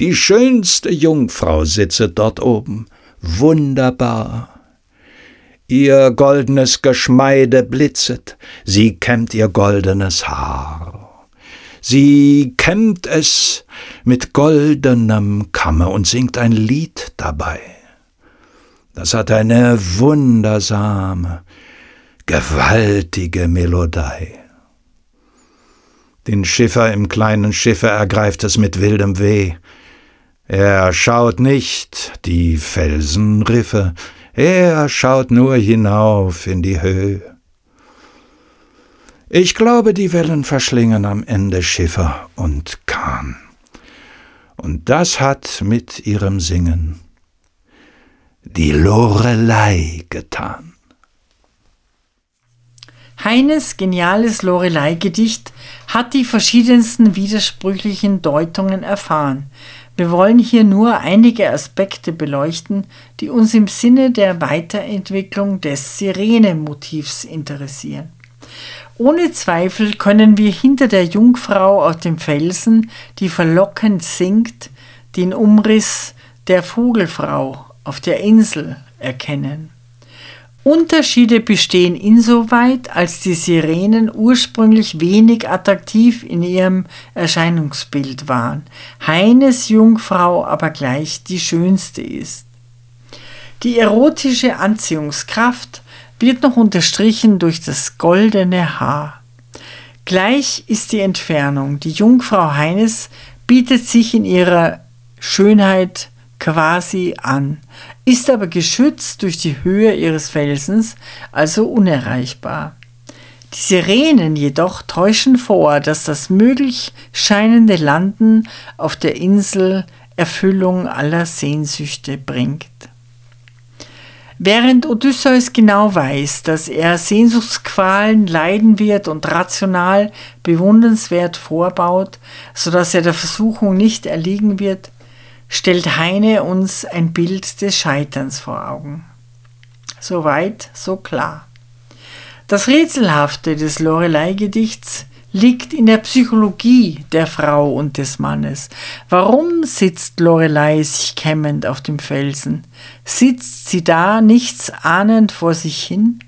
Speaker 2: Die schönste Jungfrau sitze dort oben, wunderbar. Ihr goldenes Geschmeide blitzet, sie kämmt ihr goldenes Haar. Sie kämmt es mit goldenem Kamme und singt ein Lied dabei. Das hat eine wundersame, gewaltige Melodie. Den Schiffer im kleinen Schiffe ergreift es mit wildem Weh, er schaut nicht die Felsenriffe, er schaut nur hinauf in die Höhe. Ich glaube, die Wellen verschlingen am Ende Schiffer und Kahn. Und das hat mit ihrem Singen die Lorelei getan.
Speaker 1: Heines geniales Lorelei-Gedicht hat die verschiedensten widersprüchlichen Deutungen erfahren, wir wollen hier nur einige Aspekte beleuchten, die uns im Sinne der Weiterentwicklung des Sirene-Motivs interessieren. Ohne Zweifel können wir hinter der Jungfrau auf dem Felsen, die verlockend singt, den Umriss der Vogelfrau auf der Insel erkennen. Unterschiede bestehen insoweit, als die Sirenen ursprünglich wenig attraktiv in ihrem Erscheinungsbild waren, Heines Jungfrau aber gleich die schönste ist. Die erotische Anziehungskraft wird noch unterstrichen durch das goldene Haar. Gleich ist die Entfernung. Die Jungfrau Heines bietet sich in ihrer Schönheit quasi an, ist aber geschützt durch die Höhe ihres Felsens, also unerreichbar. Die Sirenen jedoch täuschen vor, dass das möglich scheinende Landen auf der Insel Erfüllung aller Sehnsüchte bringt. Während Odysseus genau weiß, dass er Sehnsuchtsqualen leiden wird und rational bewundernswert vorbaut, so dass er der Versuchung nicht erliegen wird, stellt Heine uns ein Bild des Scheiterns vor Augen. So weit, so klar. Das Rätselhafte des Lorelei-Gedichts liegt in der Psychologie der Frau und des Mannes. Warum sitzt Lorelei sich kämmend auf dem Felsen? Sitzt sie da nichts ahnend vor sich hin?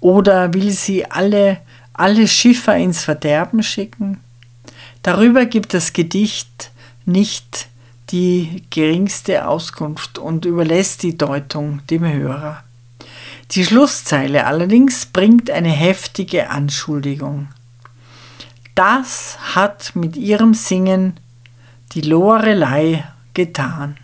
Speaker 1: Oder will sie alle, alle Schiffer ins Verderben schicken? Darüber gibt das Gedicht nicht die geringste Auskunft und überlässt die Deutung dem Hörer. Die Schlusszeile allerdings bringt eine heftige Anschuldigung. Das hat mit ihrem Singen die Lorelei getan.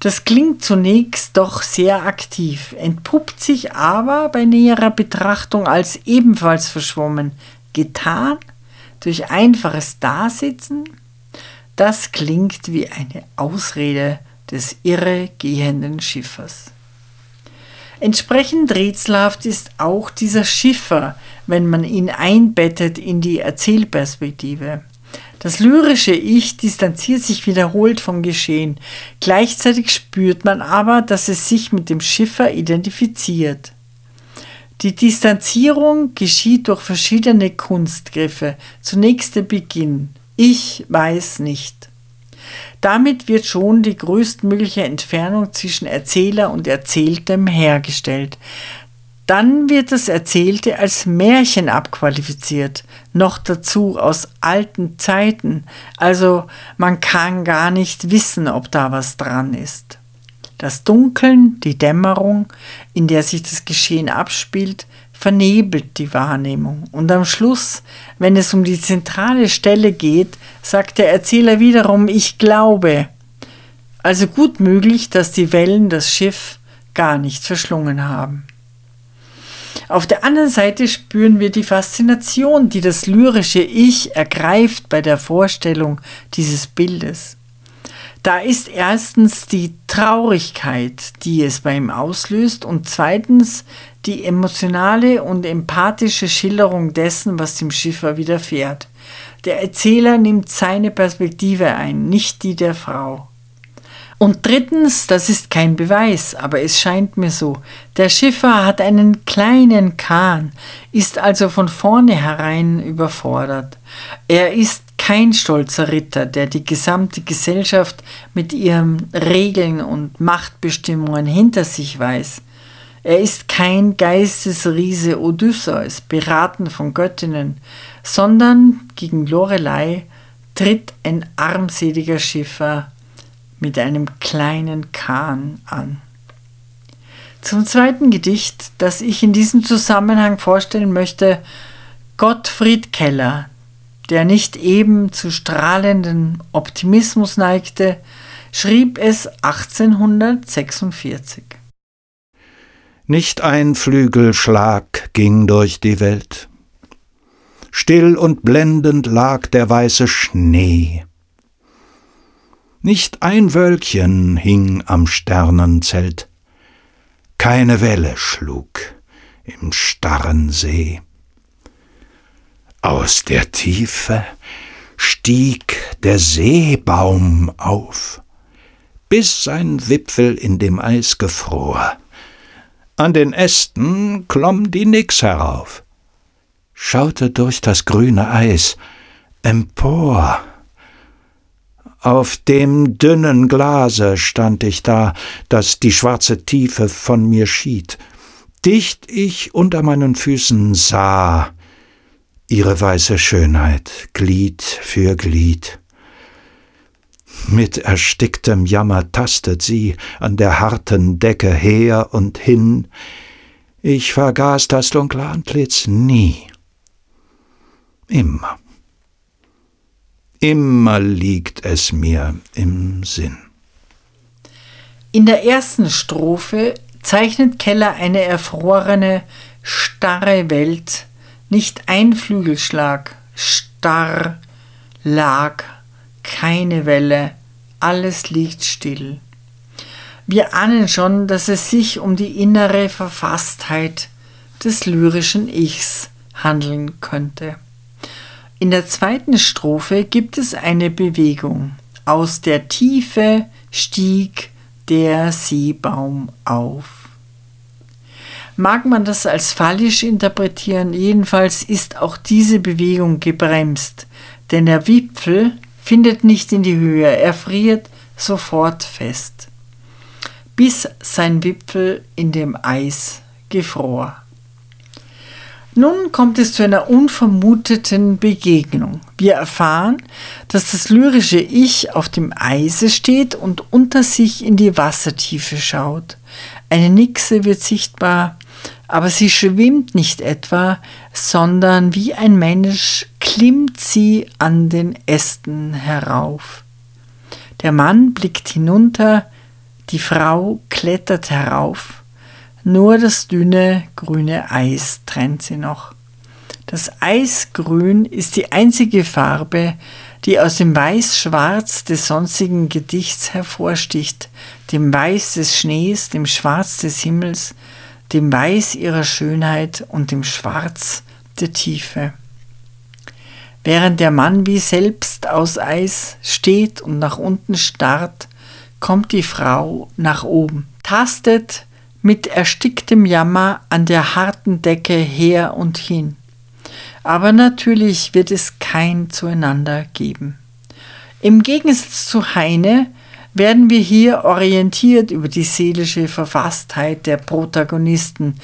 Speaker 1: Das klingt zunächst doch sehr aktiv, entpuppt sich aber bei näherer Betrachtung als ebenfalls verschwommen. Getan? Durch einfaches Dasitzen? Das klingt wie eine Ausrede des irregehenden Schiffers. Entsprechend rätselhaft ist auch dieser Schiffer, wenn man ihn einbettet in die Erzählperspektive. Das lyrische Ich distanziert sich wiederholt vom Geschehen. Gleichzeitig spürt man aber, dass es sich mit dem Schiffer identifiziert. Die Distanzierung geschieht durch verschiedene Kunstgriffe. Zunächst der Beginn. Ich weiß nicht. Damit wird schon die größtmögliche Entfernung zwischen Erzähler und Erzähltem hergestellt. Dann wird das Erzählte als Märchen abqualifiziert, noch dazu aus alten Zeiten, also man kann gar nicht wissen, ob da was dran ist. Das Dunkeln, die Dämmerung, in der sich das Geschehen abspielt, vernebelt die Wahrnehmung. Und am Schluss, wenn es um die zentrale Stelle geht, sagt der Erzähler wiederum, ich glaube. Also gut möglich, dass die Wellen das Schiff gar nicht verschlungen haben. Auf der anderen Seite spüren wir die Faszination, die das lyrische Ich ergreift bei der Vorstellung dieses Bildes. Da ist erstens die Traurigkeit, die es bei ihm auslöst, und zweitens die emotionale und empathische Schilderung dessen, was dem Schiffer widerfährt. Der Erzähler nimmt seine Perspektive ein, nicht die der Frau. Und drittens, das ist kein Beweis, aber es scheint mir so, der Schiffer hat einen kleinen Kahn, ist also von vornherein überfordert. Er ist kein stolzer Ritter, der die gesamte Gesellschaft mit ihren Regeln und Machtbestimmungen hinter sich weiß. Er ist kein Geistesriese Odysseus, beraten von Göttinnen, sondern gegen Lorelei tritt ein armseliger Schiffer mit einem kleinen Kahn an. Zum zweiten Gedicht, das ich in diesem Zusammenhang vorstellen möchte, Gottfried Keller, der nicht eben zu strahlendem Optimismus neigte, schrieb es 1846.
Speaker 2: Nicht ein Flügelschlag ging durch die Welt. Still und blendend lag der weiße Schnee. Nicht ein Wölkchen hing am Sternenzelt. Keine Welle schlug im starren See. Aus der Tiefe stieg der Seebaum auf, bis sein Wipfel in dem Eis gefror. An den Ästen klomm die Nix herauf, schaute durch das grüne Eis empor. Auf dem dünnen Glase stand ich da, das die schwarze Tiefe von mir schied. Dicht ich unter meinen Füßen sah ihre weiße Schönheit, Glied für Glied. Mit ersticktem Jammer tastet sie an der harten Decke her und hin. Ich vergaß das dunkle Antlitz nie. Immer. Immer liegt es mir im Sinn.
Speaker 1: In der ersten Strophe zeichnet Keller eine erfrorene, starre Welt, nicht ein Flügelschlag, starr, lag, keine Welle, alles liegt still. Wir ahnen schon, dass es sich um die innere Verfasstheit des lyrischen Ichs handeln könnte. In der zweiten Strophe gibt es eine Bewegung. Aus der Tiefe stieg der Seebaum auf. Mag man das als fallisch interpretieren, jedenfalls ist auch diese Bewegung gebremst, denn der Wipfel findet nicht in die Höhe, er friert sofort fest, bis sein Wipfel in dem Eis gefror. Nun kommt es zu einer unvermuteten Begegnung. Wir erfahren, dass das lyrische Ich auf dem Eise steht und unter sich in die Wassertiefe schaut. Eine Nixe wird sichtbar, aber sie schwimmt nicht etwa, sondern wie ein Mensch klimmt sie an den Ästen herauf. Der Mann blickt hinunter, die Frau klettert herauf. Nur das dünne grüne Eis trennt sie noch. Das Eisgrün ist die einzige Farbe, die aus dem Weiß-Schwarz des sonstigen Gedichts hervorsticht, dem Weiß des Schnees, dem Schwarz des Himmels, dem Weiß ihrer Schönheit und dem Schwarz der Tiefe. Während der Mann wie selbst aus Eis steht und nach unten starrt, kommt die Frau nach oben, tastet mit ersticktem Jammer an der harten Decke her und hin. Aber natürlich wird es kein Zueinander geben. Im Gegensatz zu Heine werden wir hier orientiert über die seelische Verfasstheit der Protagonisten.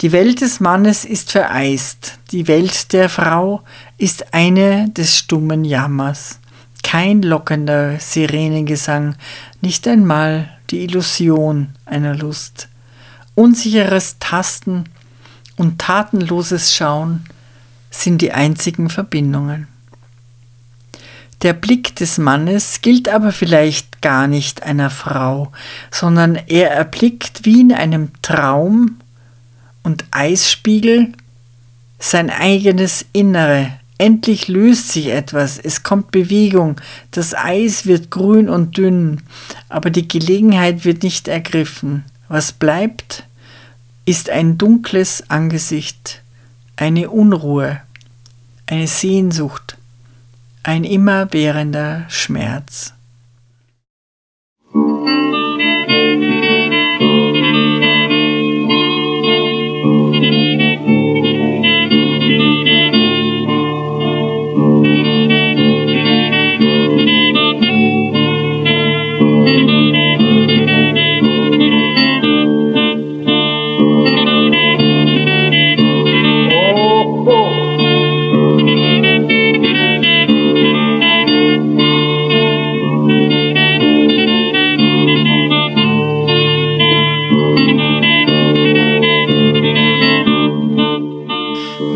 Speaker 1: Die Welt des Mannes ist vereist, die Welt der Frau ist eine des stummen Jammers. Kein lockender Sirenengesang, nicht einmal die Illusion einer Lust unsicheres Tasten und tatenloses Schauen sind die einzigen Verbindungen. Der Blick des Mannes gilt aber vielleicht gar nicht einer Frau, sondern er erblickt wie in einem Traum und Eisspiegel sein eigenes Innere. Endlich löst sich etwas, es kommt Bewegung, das Eis wird grün und dünn, aber die Gelegenheit wird nicht ergriffen. Was bleibt, ist ein dunkles Angesicht, eine Unruhe, eine Sehnsucht, ein immerwährender Schmerz.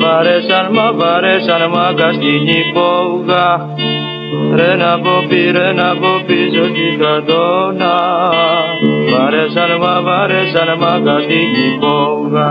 Speaker 3: Βαρέσαν μα βαρέσαν μα στην υπόγα. Ρε να πω πήρε να πω πίσω τη στρατόνα Βαρέσαν μα βαρέσαν μα στην υπόγα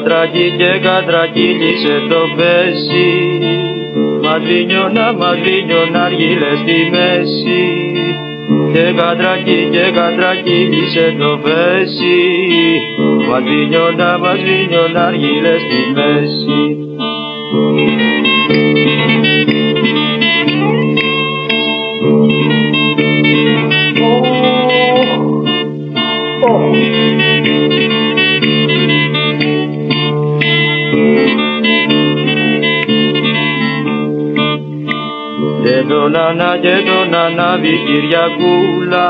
Speaker 3: κατρακί και κατρακύλισε το πέσι. Μαδρίνιωνα, μαδρίνιωνα αργύλε στη μέση. Και κατρακί και κατρακύλισε το πέσι. Μαδρίνιωνα, μαδρίνιωνα αργύλε στη μέση. Τον Ανά και τον Ανάβη Κυριακούλα.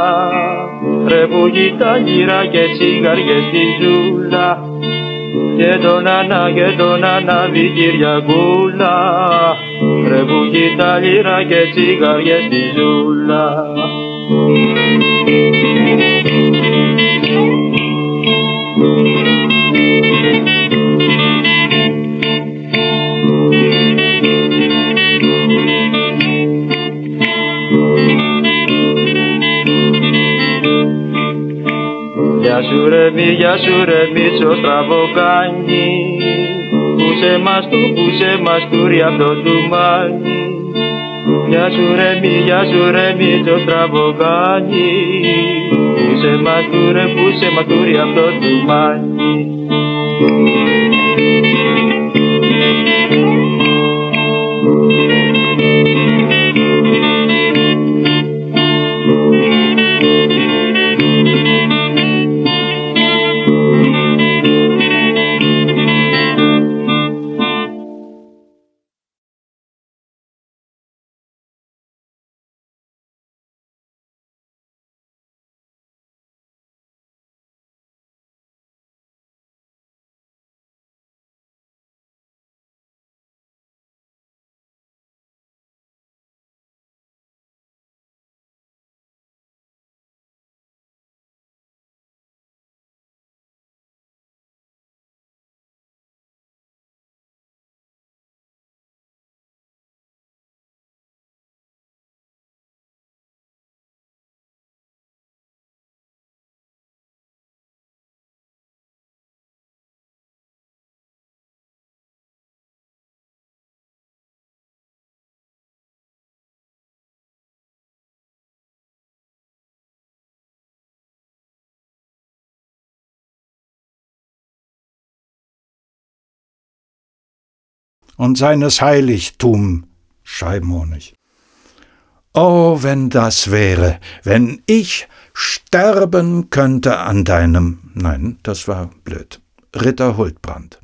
Speaker 3: Ρε που τα γύρα και τσιγαριές στη ζούλα. Και τον Ανά και τον Ανάβη Κυριακούλα. Ρε που τα γύρα και τσιγαριές στη ζούλα σου ρε Μίτσο στραβοκάνι Πούσε μας του, πούσε μας του ρε αυτό του μάνι. Γεια σου ρε μη, γεια σου ρε Μίτσο στραβοκάνι Πούσε μας του ρε, πούσε μας του ρε αυτό του μάνι
Speaker 2: und seines Heiligtum, Scheibenhonig. Oh, wenn das wäre, wenn ich sterben könnte an deinem, nein, das war blöd, Ritter Huldbrand.